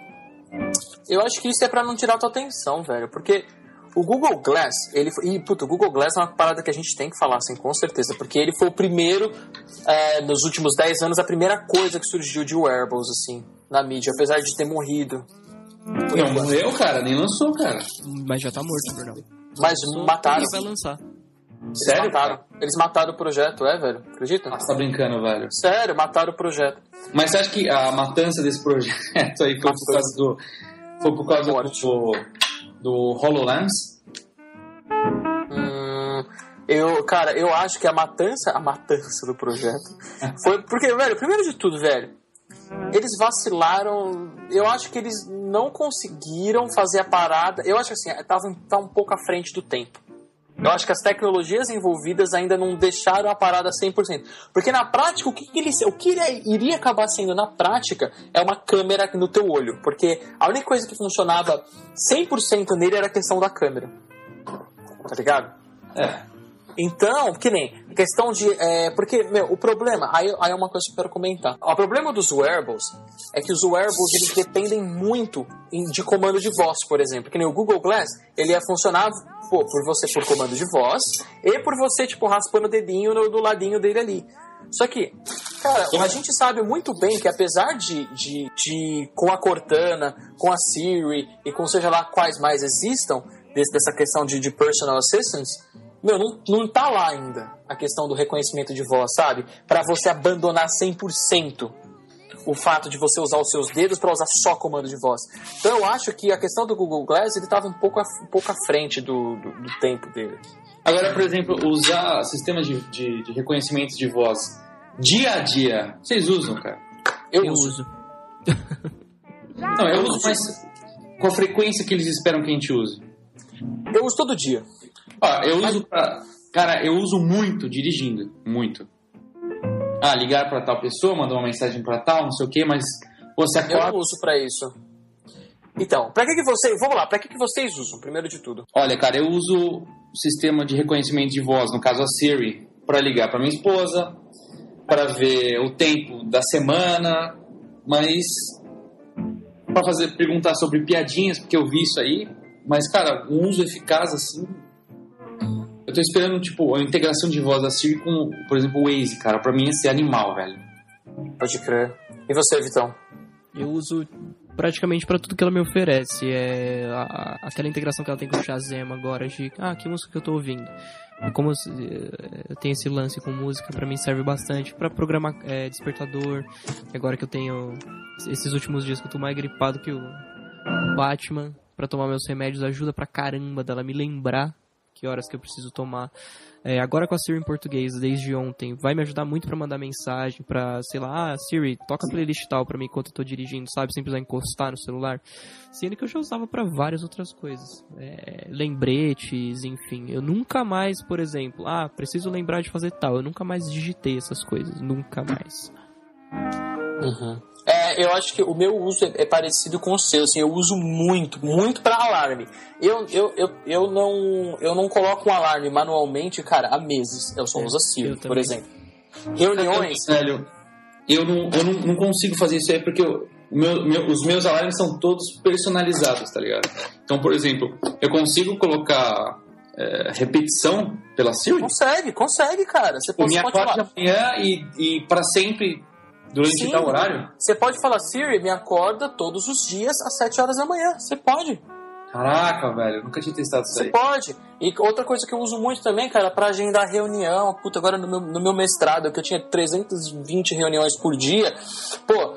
Eu acho que isso é pra não tirar a tua atenção, velho. Porque o Google Glass, ele foi. E, puta, o Google Glass é uma parada que a gente tem que falar, assim, com certeza. Porque ele foi o primeiro, é, nos últimos 10 anos, a primeira coisa que surgiu de wearables, assim, na mídia, apesar de ter morrido.
Não morreu, cara, nem lançou, cara.
Mas já tá morto, Bruno.
Mas mataram.
Quem vai lançar?
Eles
Sério?
mataram.
cara?
Eles mataram o projeto, é, velho? Acredita?
Ah, você tá brincando, velho.
Sério, mataram o projeto.
Mas você acha que a matança desse projeto aí foi por causa do. Foi por causa do. do HoloLens?
Hum, eu, cara, eu acho que a matança, a matança do projeto foi porque, velho, primeiro de tudo, velho, eles vacilaram. Eu acho que eles não conseguiram fazer a parada. Eu acho que assim, tava tá um pouco à frente do tempo. Eu acho que as tecnologias envolvidas ainda não deixaram a parada 100%. Porque na prática, o que, ele, o que ele iria acabar sendo na prática é uma câmera no teu olho. Porque a única coisa que funcionava 100% nele era a questão da câmera. Tá ligado?
É.
Então, que nem, questão de. é, porque, meu, o problema, aí, aí é uma coisa que eu quero comentar. O problema dos wearables é que os wearables eles dependem muito de comando de voz, por exemplo. Que nem o Google Glass, ele ia funcionar pô, por você por comando de voz e por você, tipo, raspando o dedinho no- do ladinho dele ali. Só que, cara, a gente sabe muito bem que apesar de, de, de com a Cortana, com a Siri e com seja lá quais mais existam, desse- dessa questão de, de personal assistance, meu, não, não tá lá ainda a questão do reconhecimento de voz, sabe? Pra você abandonar 100% o fato de você usar os seus dedos para usar só comando de voz. Então eu acho que a questão do Google Glass ele tava um pouco, à- um pouco à frente do, do, do tempo dele.
Agora, por exemplo, usar sistemas de, de, de reconhecimento de voz dia a dia, vocês usam, cara?
Eu,
Eu
uso.
uso.
Não, eu uso, mas com a frequência que eles esperam que a gente use.
Eu uso todo dia.
Ó, eu uso pra. Cara, eu uso muito dirigindo. Muito. Ah, ligar pra tal pessoa, mandar uma mensagem pra tal, não sei o quê, mas você
Eu
acorda.
não uso pra isso. Então, pra que que vocês... Vamos lá, pra que que vocês usam, primeiro de tudo?
Olha, cara, eu uso o sistema de reconhecimento de voz, no caso a Siri, pra ligar pra minha esposa, pra ver o tempo da semana, mas pra fazer perguntar sobre piadinhas, porque eu vi isso aí. Mas, cara, um uso eficaz assim. Eu tô esperando, tipo, a integração de voz da Siri com, por exemplo, o Waze, cara. Pra mim ia ser animal, velho.
Pode crer. E você, Vitão?
Eu uso praticamente pra tudo que ela me oferece. É a- a- aquela integração que ela tem com o Shazam agora de ah, que música que eu tô ouvindo. E como eh, eu tenho esse lance com música, pra mim serve bastante pra programar eh, despertador. E Agora que eu tenho esses últimos dias que eu tô mais gripado que o Batman, pra tomar meus remédios ajuda pra caramba dela me lembrar que horas que eu preciso tomar. É, agora com a Siri em português, desde ontem, vai me ajudar muito pra mandar mensagem, pra, sei lá, ah, Siri, toca a playlist tal pra mim enquanto eu tô dirigindo, sabe? Sem precisar encostar no celular. Sendo que eu já usava pra várias outras coisas. É, lembretes, enfim. Eu nunca mais, por exemplo, ah, preciso lembrar de fazer tal. Eu nunca mais digitei essas coisas. Nunca mais.
É, eu acho que o meu uso é, é parecido com o seu, assim, eu uso muito, muito pra alarme. Eu, eu, eu, eu, não, eu não coloco um alarme manualmente, cara, há meses. Eu só
É,
uso a Siri, por exemplo. Reuniões,
Velho, eu não, eu não, não consigo fazer isso aí porque eu- meu- meu- os meus alarmes são todos personalizados, tá ligado? Então, por exemplo, eu consigo colocar é, repetição pela Siri?
consegue, consegue, cara. Você
O
pode,
minha
pode
de manhã e, e para sempre durante
Sim.
tal horário?
Você pode falar, Siri, me acorda todos os dias às 7 horas da manhã. Você pode.
Caraca, velho, nunca tinha testado isso
Você
aí.
pode. E outra coisa que eu uso muito também, cara, pra agendar reunião. Puta, agora no meu, no meu mestrado, que eu tinha 320 reuniões por dia. Pô,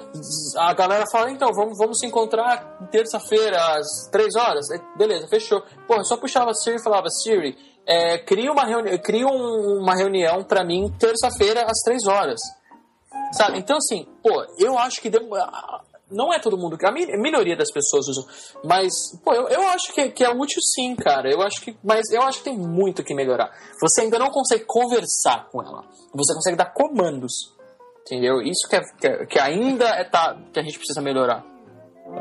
a galera fala, então, vamos, vamos se encontrar terça-feira às 3 horas. Beleza, fechou. Pô, eu só puxava a Siri e falava, Siri, é, cria uma, reuni cria um, uma reunião para mim terça-feira às três horas. Sabe? Então, assim, pô, eu acho que deu, não é todo mundo, a minoria das pessoas usam, mas, pô, eu, eu acho que, que é útil sim, cara. Eu acho que, mas eu acho que tem muito que melhorar. Você ainda não consegue conversar com ela, você consegue dar comandos, entendeu? Isso que, é, que, é, ainda é tá, que a gente precisa melhorar.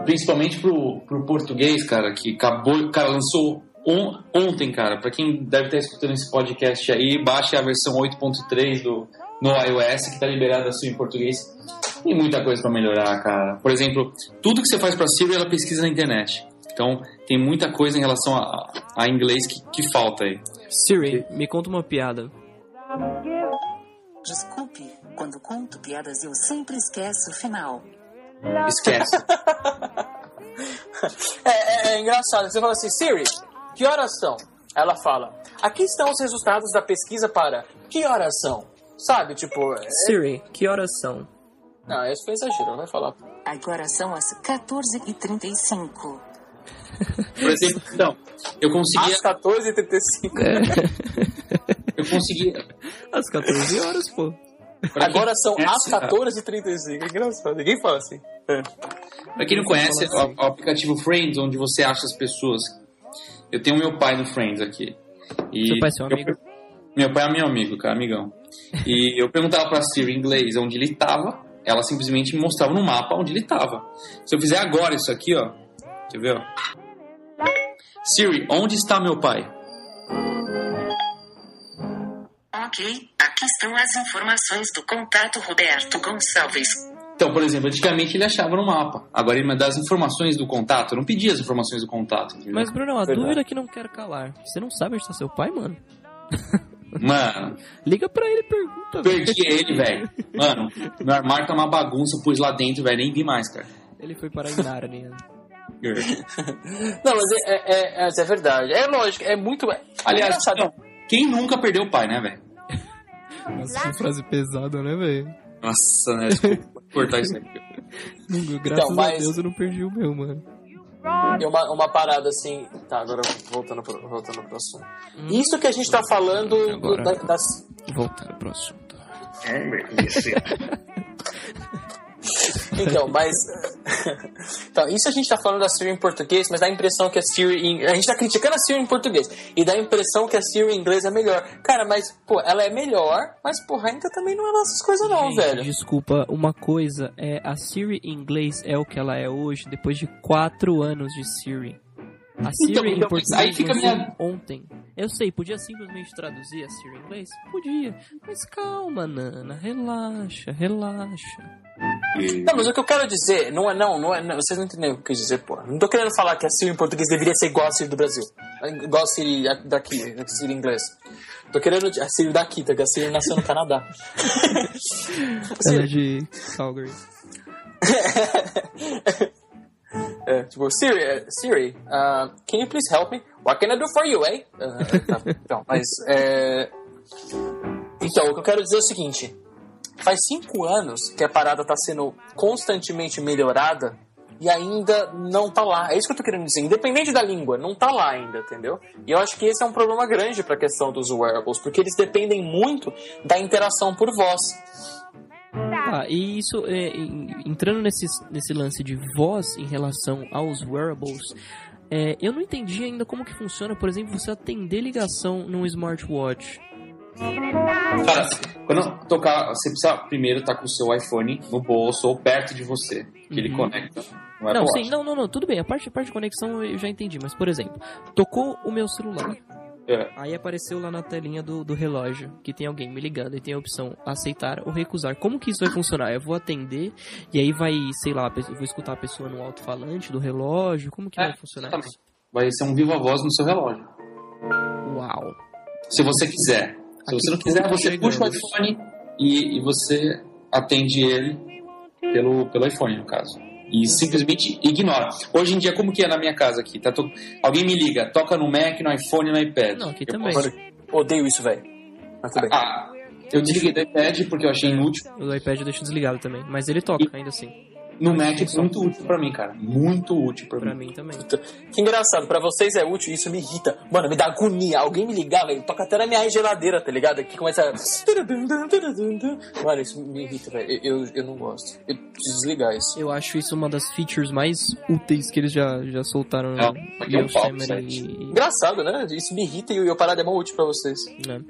Principalmente pro, pro português, cara, que acabou, cara, lançou on, ontem, cara. Para quem deve estar escutando esse podcast aí, baixe a versão 8.3 do no iOS que tá liberada assim em português. Tem muita coisa para melhorar, cara. Por exemplo, tudo que você faz para Siri, ela pesquisa na internet. Então, tem muita coisa em relação a, a inglês que, que falta aí.
Siri, me conta uma piada.
Desculpe, quando conto piadas eu sempre esqueço o final.
Esquece.
é, é, é engraçado. Você fala assim, Siri, que horas são? Ela fala, aqui estão os resultados da pesquisa para que horas são? Sabe, tipo... É...
Siri, que horas são?
Não, esse foi exagero, vai falar.
Agora são as 14h35.
Por exemplo, então, eu conseguia...
Às 14h35.
É. eu conseguia...
Às 14 horas, pô.
Pra Agora são às 14h35. É engraçado, ninguém fala assim. É.
Pra quem não conhece, assim. o, o aplicativo Friends, onde você acha as pessoas. Eu tenho meu pai no Friends aqui.
E Seu pai é seu amigo? Eu,
meu pai é meu amigo, cara, amigão. E eu perguntava pra Siri em inglês onde ele tava, ela simplesmente me mostrava no mapa onde ele tava. Se eu fizer agora isso aqui, ó. Deixa eu ver, ó. Siri, onde está meu pai?
Ok, aqui estão as informações do contato Roberto Gonçalves.
Então, por exemplo, antigamente ele achava no mapa. Agora ele me dá as informações do contato. Eu não pedi as informações do contato. Entendeu?
Mas, Bruno, a Verdade. dúvida que não quero calar. Você não sabe onde está seu pai, mano?
Mano.
Liga pra ele e pergunta.
Perdi véio. ele, velho. Mano, meu armário tá uma bagunça, pus lá dentro, velho. Nem vi mais, cara.
Ele foi parar em Narnia.
não, mas é, é, é, é, verdade. É lógico, é muito.
Aliás, não, quem nunca perdeu o pai, né, velho?
Nossa, que frase pesada, né, velho?
Nossa, né? Desculpa cortar isso aí.
Graças então, mas... a Deus eu não perdi o meu, mano.
E uma, uma parada assim. Tá, agora voltando pro, voltando pro assunto. Hum. Isso que a gente tá falando
agora,
do, da, das.
Voltando pro assunto.
É,
então, mas. então, isso a gente tá falando da Siri em português, mas dá a impressão que a Siri. Em... A gente tá criticando a Siri em português. E dá a impressão que a Siri em inglês é melhor. Cara, mas, pô, ela é melhor, mas, porra, ainda também não é nossas coisas, não, gente, velho.
Desculpa, uma coisa é a Siri em inglês é o que ela é hoje, depois de quatro anos de Siri. A então, Siri então, em português aí fica minha... ontem. Eu sei, podia simplesmente traduzir a Siri em inglês? Podia. Mas calma, Nana, relaxa, relaxa.
Não, mas o que eu quero dizer, não é não, não é. Não, vocês não entenderam o que eu quis dizer, pô. Não tô querendo falar que a Siri em português deveria ser igual a Siri do Brasil. Igual a Siri daqui, a Siri em inglês. Tô querendo a Siri daqui, tá? A Siri nasceu no Canadá.
Ela é de Calgary.
é, tipo, Siri, uh, Siri, uh, can you please help me? What can I do for you, eh? Uh, tá, então, mas, é... Então, o que eu quero dizer é o seguinte. Faz cinco anos que a parada está sendo constantemente melhorada e ainda não tá lá. É isso que eu tô querendo dizer. Independente da língua, não tá lá ainda, entendeu? E eu acho que esse é um problema grande para a questão dos wearables, porque eles dependem muito da interação por voz.
Ah, e isso, é, entrando nesse, nesse lance de voz em relação aos wearables, é, eu não entendi ainda como que funciona, por exemplo, você atender ligação num smartwatch.
Cara, quando tocar, você precisa primeiro estar tá com o seu iPhone no bolso ou perto de você, que uhum. ele conecta.
Não, não sim, não, não, não, tudo bem. A parte, a parte de conexão eu já entendi, mas por exemplo, tocou o meu celular. É. Aí apareceu lá na telinha do, do relógio que tem alguém me ligando e tem a opção aceitar ou recusar. Como que isso vai funcionar? Eu vou atender e aí vai, sei lá, vou escutar a pessoa no alto-falante do relógio. Como que é, vai funcionar exatamente. isso?
Vai ser um viva voz no seu relógio.
Uau.
Se você quiser. Se você não quiser, você puxa o iPhone e, e você atende ele pelo, pelo iPhone, no caso. E simplesmente ignora. Hoje em dia, como que é na minha casa aqui? Tá to... Alguém me liga, toca no Mac, no iPhone e no iPad.
Não, aqui eu também.
Odeio isso, velho.
Ah, eu desliguei do iPad porque eu achei inútil.
O iPad eu deixo desligado também, mas ele toca, e... ainda assim.
No Mac é muito útil pra mim, cara. Muito útil pra,
Pra
mim.
mim também.
Que engraçado, pra vocês é útil, isso me irrita. Mano, me dá agonia. Alguém me ligar, velho, toca até na minha geladeira, tá ligado? Que começa. a- Mano, isso me irrita, velho. Eu, eu, eu não gosto. Eu preciso desligar isso.
Eu acho isso uma das features mais úteis que eles já, já soltaram
Não,
no
é um
e-
Engraçado, né? Isso me irrita e o parada é mó útil pra vocês.
né?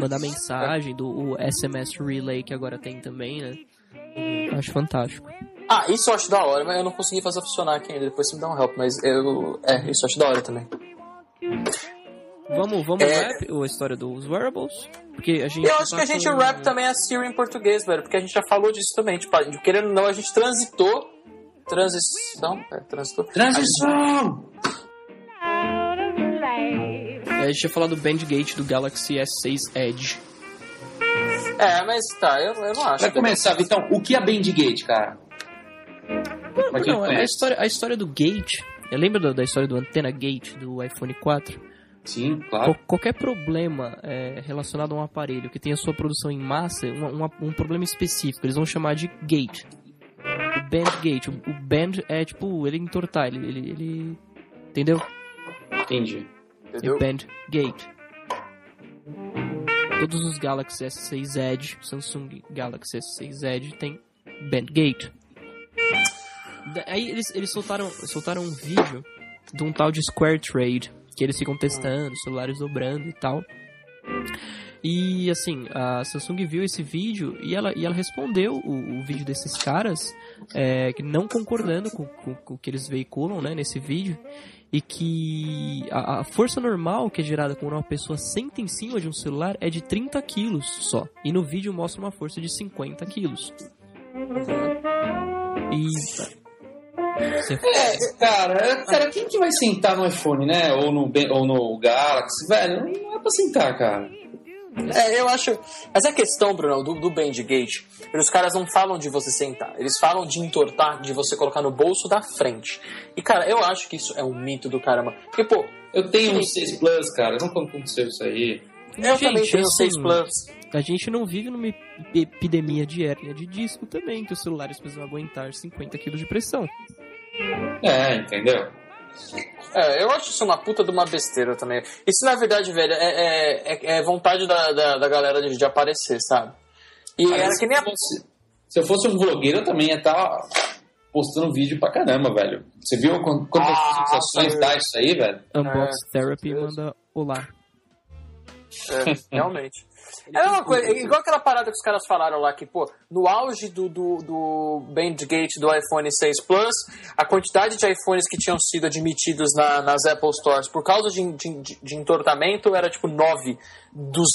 Mandar mensagem do o SMS Relay que agora tem também, né? Acho fantástico.
Ah, isso eu acho da hora, mas eu não consegui fazer funcionar aqui ainda. Depois você me dá um help, mas eu. É, isso eu acho da hora também.
Vamos, vamos
É.
rap a história dos wearables? Porque a gente
Eu acho que a gente
passou-
rap também a Siri em português, velho, porque a gente já falou disso também. Tipo, a- querendo ou não, a gente transitou. Transição? É, transitou.
Transição!
É, a gente ia falar do Bandgate do Galaxy S6 Edge.
É, mas tá, eu, eu não acho.
Pra começar, Vitão, o que é Bandgate, cara? Quem
Não, a história, a história do Gate. Eu lembro da, da história do Antena Gate do iPhone 4.
Sim,
Qual-
claro.
qualquer problema é, relacionado a um aparelho que tenha sua produção em massa, uma- uma- um problema específico, eles vão chamar de gate. O band gate. O, o band é tipo ele entortar, ele. ele, ele- entendeu?
Entendi.
Entendeu?
É band gate. Todos os Galaxy S6 Edge, Samsung Galaxy S6 Edge tem band gate. Da- Aí eles, eles soltaram, soltaram um vídeo de um tal de Square Trade, que eles ficam testando, celulares dobrando e tal. E assim, a Samsung viu esse vídeo e ela, e ela respondeu o, o vídeo desses caras, é, não concordando com, com- com o que eles veiculam né, nesse vídeo, e que a, a força normal que é gerada quando uma pessoa senta em cima de um celular é de 30 quilos só. E no vídeo mostra uma força de 50 quilos. E.
É, cara, cara, quem que vai sentar no iPhone, né? Ou no, ou no Galaxy, velho? É pra sentar, cara.
É, eu acho. Mas a questão, Bruno, do, do Bandgate, os caras não falam de você sentar. Eles falam de entortar, de você colocar no bolso da frente. E, cara, eu acho que isso é um mito do caramba. Porque, pô,
Eu tenho um 6 Plus, cara. Não aconteceu isso aí.
eu
Gente,
também tenho o
assim,
6 Plus.
A gente não vive numa ep- epidemia de hérnia de disco também, que os celulares precisam aguentar 50 kg de pressão.
É, entendeu?
É, eu acho isso uma puta de uma besteira também. Isso, na verdade, velho, é, é, é- é vontade da, da, da galera de, de aparecer, sabe? E
Cara,
era
se,
que nem a.
eu fosse, se eu fosse um vlogueiro, eu também ia estar postando vídeo pra caramba, velho. Você viu quant- quantas
Ah,
visualizações dá isso aí, velho?
Unbox Therapy
Deus.
manda olá.
É, realmente. É uma coisa, é igual aquela parada que os caras falaram lá que, pô, no auge do, do, do Bandgate do iPhone 6 Plus, a quantidade de iPhones que tinham sido admitidos na- nas Apple Stores por causa de, de, de entortamento era tipo 9 dos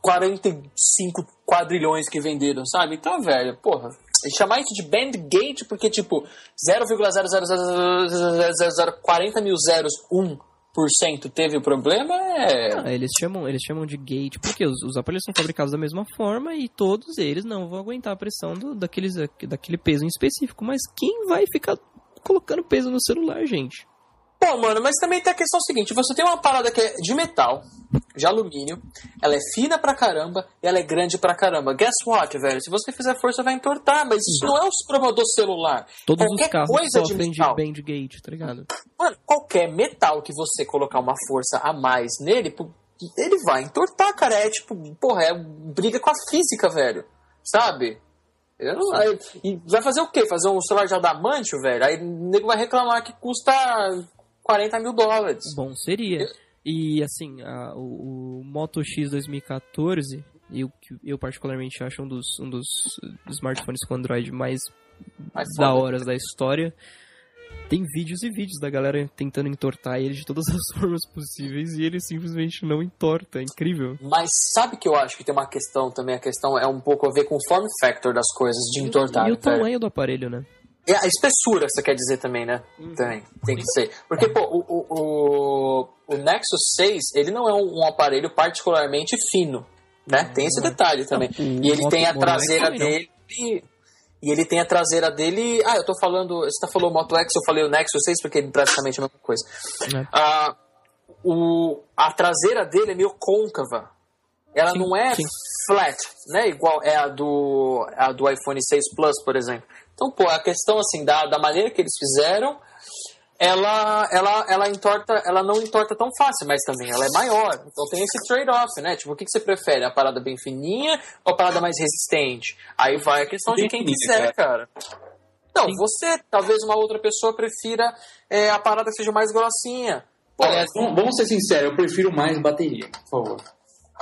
45 quadrilhões que venderam, sabe? Então, velho, porra. E chamar isso de Bandgate porque, tipo, 0,00040 mil zeros, 1% teve o problema é.
Ah, eles chamam, eles chamam de gate porque os, os aparelhos são fabricados da mesma forma e todos eles não vão aguentar a pressão do, daqueles, daquele peso em específico. Mas quem vai ficar colocando peso no celular, gente?
Pô, mano, mas também tem a questão seguinte: você tem uma parada que é de metal, de alumínio, ela é fina pra caramba e ela é grande pra caramba. Guess what, velho? Se você fizer força, vai entortar, mas isso não é o problema do celular.
Todos
Qualquer
os carros
coisa de
sofrem de,
metal.
band gate, tá ligado?
Mano, qualquer metal que você colocar uma força a mais nele, ele vai entortar, cara. É tipo, porra, é briga com a física, velho. Sabe? Eu não, aí- e vai fazer o quê? Fazer um celular de adamantio, velho? Aí o nego vai reclamar que custa 40 mil dólares.
Bom, seria. E assim, a- o, o Moto X 2014, eu, que eu particularmente acho um dos, um dos smartphones com Android mais
Mas
da
foda.
hora da história. Tem vídeos e vídeos da galera tentando entortar ele de todas as formas possíveis e ele simplesmente não entorta. É incrível.
Mas sabe que eu acho que tem uma questão também? A questão é um pouco a ver com o form factor das coisas, de entortar.
e o
velho.
tamanho do aparelho, né?
E a espessura, você quer dizer também, né?
Uhum.
Tem, tem que ser. Porque, pô, o, o, o, o Nexus 6, ele não é um, um aparelho particularmente fino, né? Tem esse detalhe também.
Não,
e ele tem a traseira
também
dele... E ele tem a traseira dele... Ah, eu tô falando... Você tá falou o Moto X, eu falei o Nexus 6, porque é praticamente a mesma coisa.
É.
Ah, o, a traseira dele é meio côncava. Ela
Sim,
não é
sim.
flat, né? Igual é a do, a do iPhone 6 Plus, por exemplo. Então, pô, a questão assim da, da maneira que eles fizeram, ela, ela, ela entorta, ela não entorta tão fácil, mas também ela é maior. Então tem esse trade-off, né? Tipo, o que, que você prefere? A parada bem fininha ou a parada mais resistente? Aí vai a questão de quem quiser, cara. Não, você, talvez uma outra pessoa prefira é, a parada que seja mais grossinha. Pô,
Aliás, vamos ser sinceros, eu prefiro mais bateria, por favor.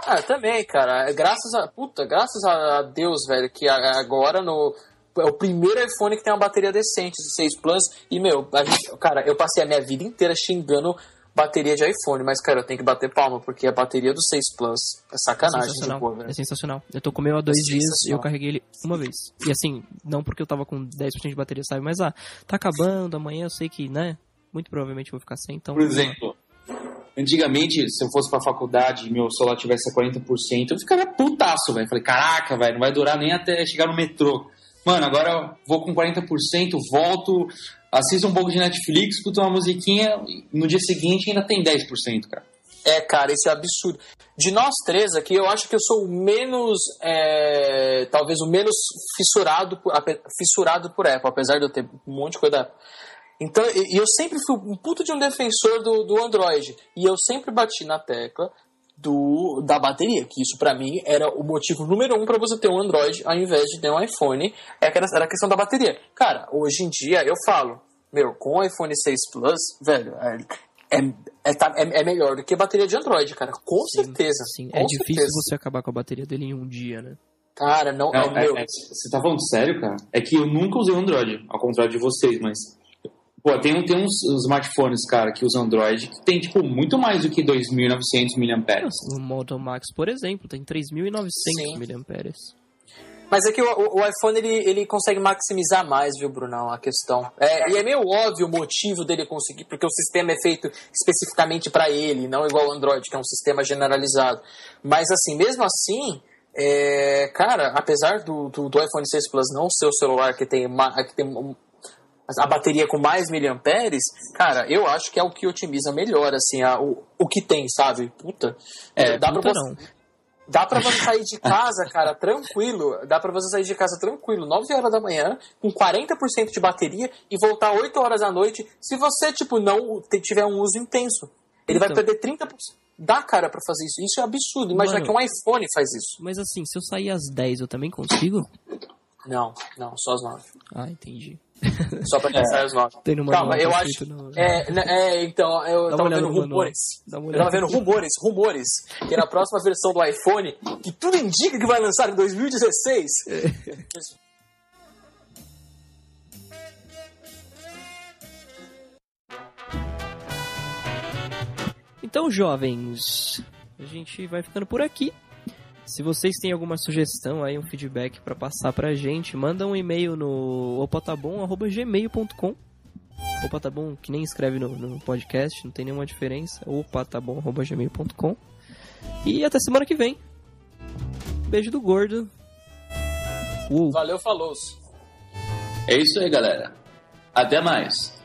Ah, também, cara. Graças a. Puta, graças a Deus, velho, que agora no. É o primeiro iPhone que tem uma bateria decente, esse 6 Plus. E, meu, a gente, cara, eu passei a minha vida inteira xingando bateria de iPhone, mas, cara, eu tenho que bater palma, porque a bateria do 6 Plus é sacanagem de
sensacional.
boa, velho.
É sensacional. Eu tô com o meu há dois
É
dias e eu carreguei ele uma vez. E assim, não porque eu tava com 10% de bateria, sabe? Mas ah, tá acabando, amanhã eu sei que, né? Muito provavelmente eu vou ficar sem, então.
Por exemplo, antigamente, se eu fosse pra faculdade e meu celular tivesse a 40%, eu ficaria putaço, velho. Falei, caraca, velho, não vai durar nem até chegar no metrô. Mano, agora vou com 40%, volto, assisto um pouco de Netflix, escuto uma musiquinha, no dia seguinte ainda tem 10%, cara.
É, cara, isso é absurdo. De nós três aqui, eu acho que eu sou o menos. é, talvez o menos fissurado fissurado por Apple, apesar de eu ter um monte de coisa. Então, e eu sempre fui um puto de um defensor do, do Android. E eu sempre bati na tecla do, da bateria, que isso pra mim era o motivo número um pra você ter um Android ao invés de ter um iPhone, é que era era a questão da bateria. Cara, hoje em dia eu falo, meu, com o iPhone 6 Plus, velho, é, é, é, tá- é- é melhor do que a bateria de Android, cara, com certeza.
Sim,
com
é difícil
certeza.
você acabar com a bateria dele em um dia, né?
Cara, não,
Não,
é,
é-
meu.
é- você tá falando sério, cara? É que eu nunca usei o Android, ao contrário de vocês, mas. Pô, tem, tem uns smartphones, cara, que usam Android que tem, tipo, muito mais do que 2.900 mAh.
O Moto Max, por exemplo, tem 3.900
Sim.
mAh.
Mas é que o, o- iPhone ele, ele consegue maximizar mais, viu, Brunão, a questão. É, e é meio óbvio o motivo dele conseguir, porque o sistema é feito especificamente para ele, não igual o Android, que é um sistema generalizado. Mas assim, mesmo assim, é, cara, apesar do, do, do iPhone 6 Plus não ser o celular que tem, ma- que tem a bateria com mais miliamperes, cara, eu acho que é o que otimiza melhor, assim, a- o, o que tem, sabe? Puta. É, dá pra
Puta,
você,
não.
Dá pra você sair de casa, cara, tranquilo. Dá pra você sair de casa tranquilo, 9 horas da manhã, com 40% de bateria e voltar 8 horas da noite, se você, tipo, não tiver um uso intenso. Ele vai
Então.
perder 30%. Dá, cara, pra fazer isso. Isso é absurdo. Imagina
Mano.
que um iPhone faz isso.
Mas assim, se eu sair às 10, eu também consigo?
Não, não, só as 9.
Ah, entendi.
Só pra quem sai às 9.
Tem no
Calma, eu acho.
escrito no-
É, né, é, então, eu
Dá
tava vendo rumores. Eu tava vendo rumores, rumores, que na próxima versão do iPhone, que tudo indica que vai lançar em 2016.
Então, jovens, a gente vai ficando por aqui. Se vocês têm alguma sugestão aí, um feedback pra passar pra gente, manda um e-mail no opatabom@gmail.com. Opa, tá bom, que nem escreve no, no podcast, não tem nenhuma diferença. opatabom@gmail.com. E até semana que vem. Beijo do gordo. Uh.
Valeu, falou.
É isso aí, galera. Até mais.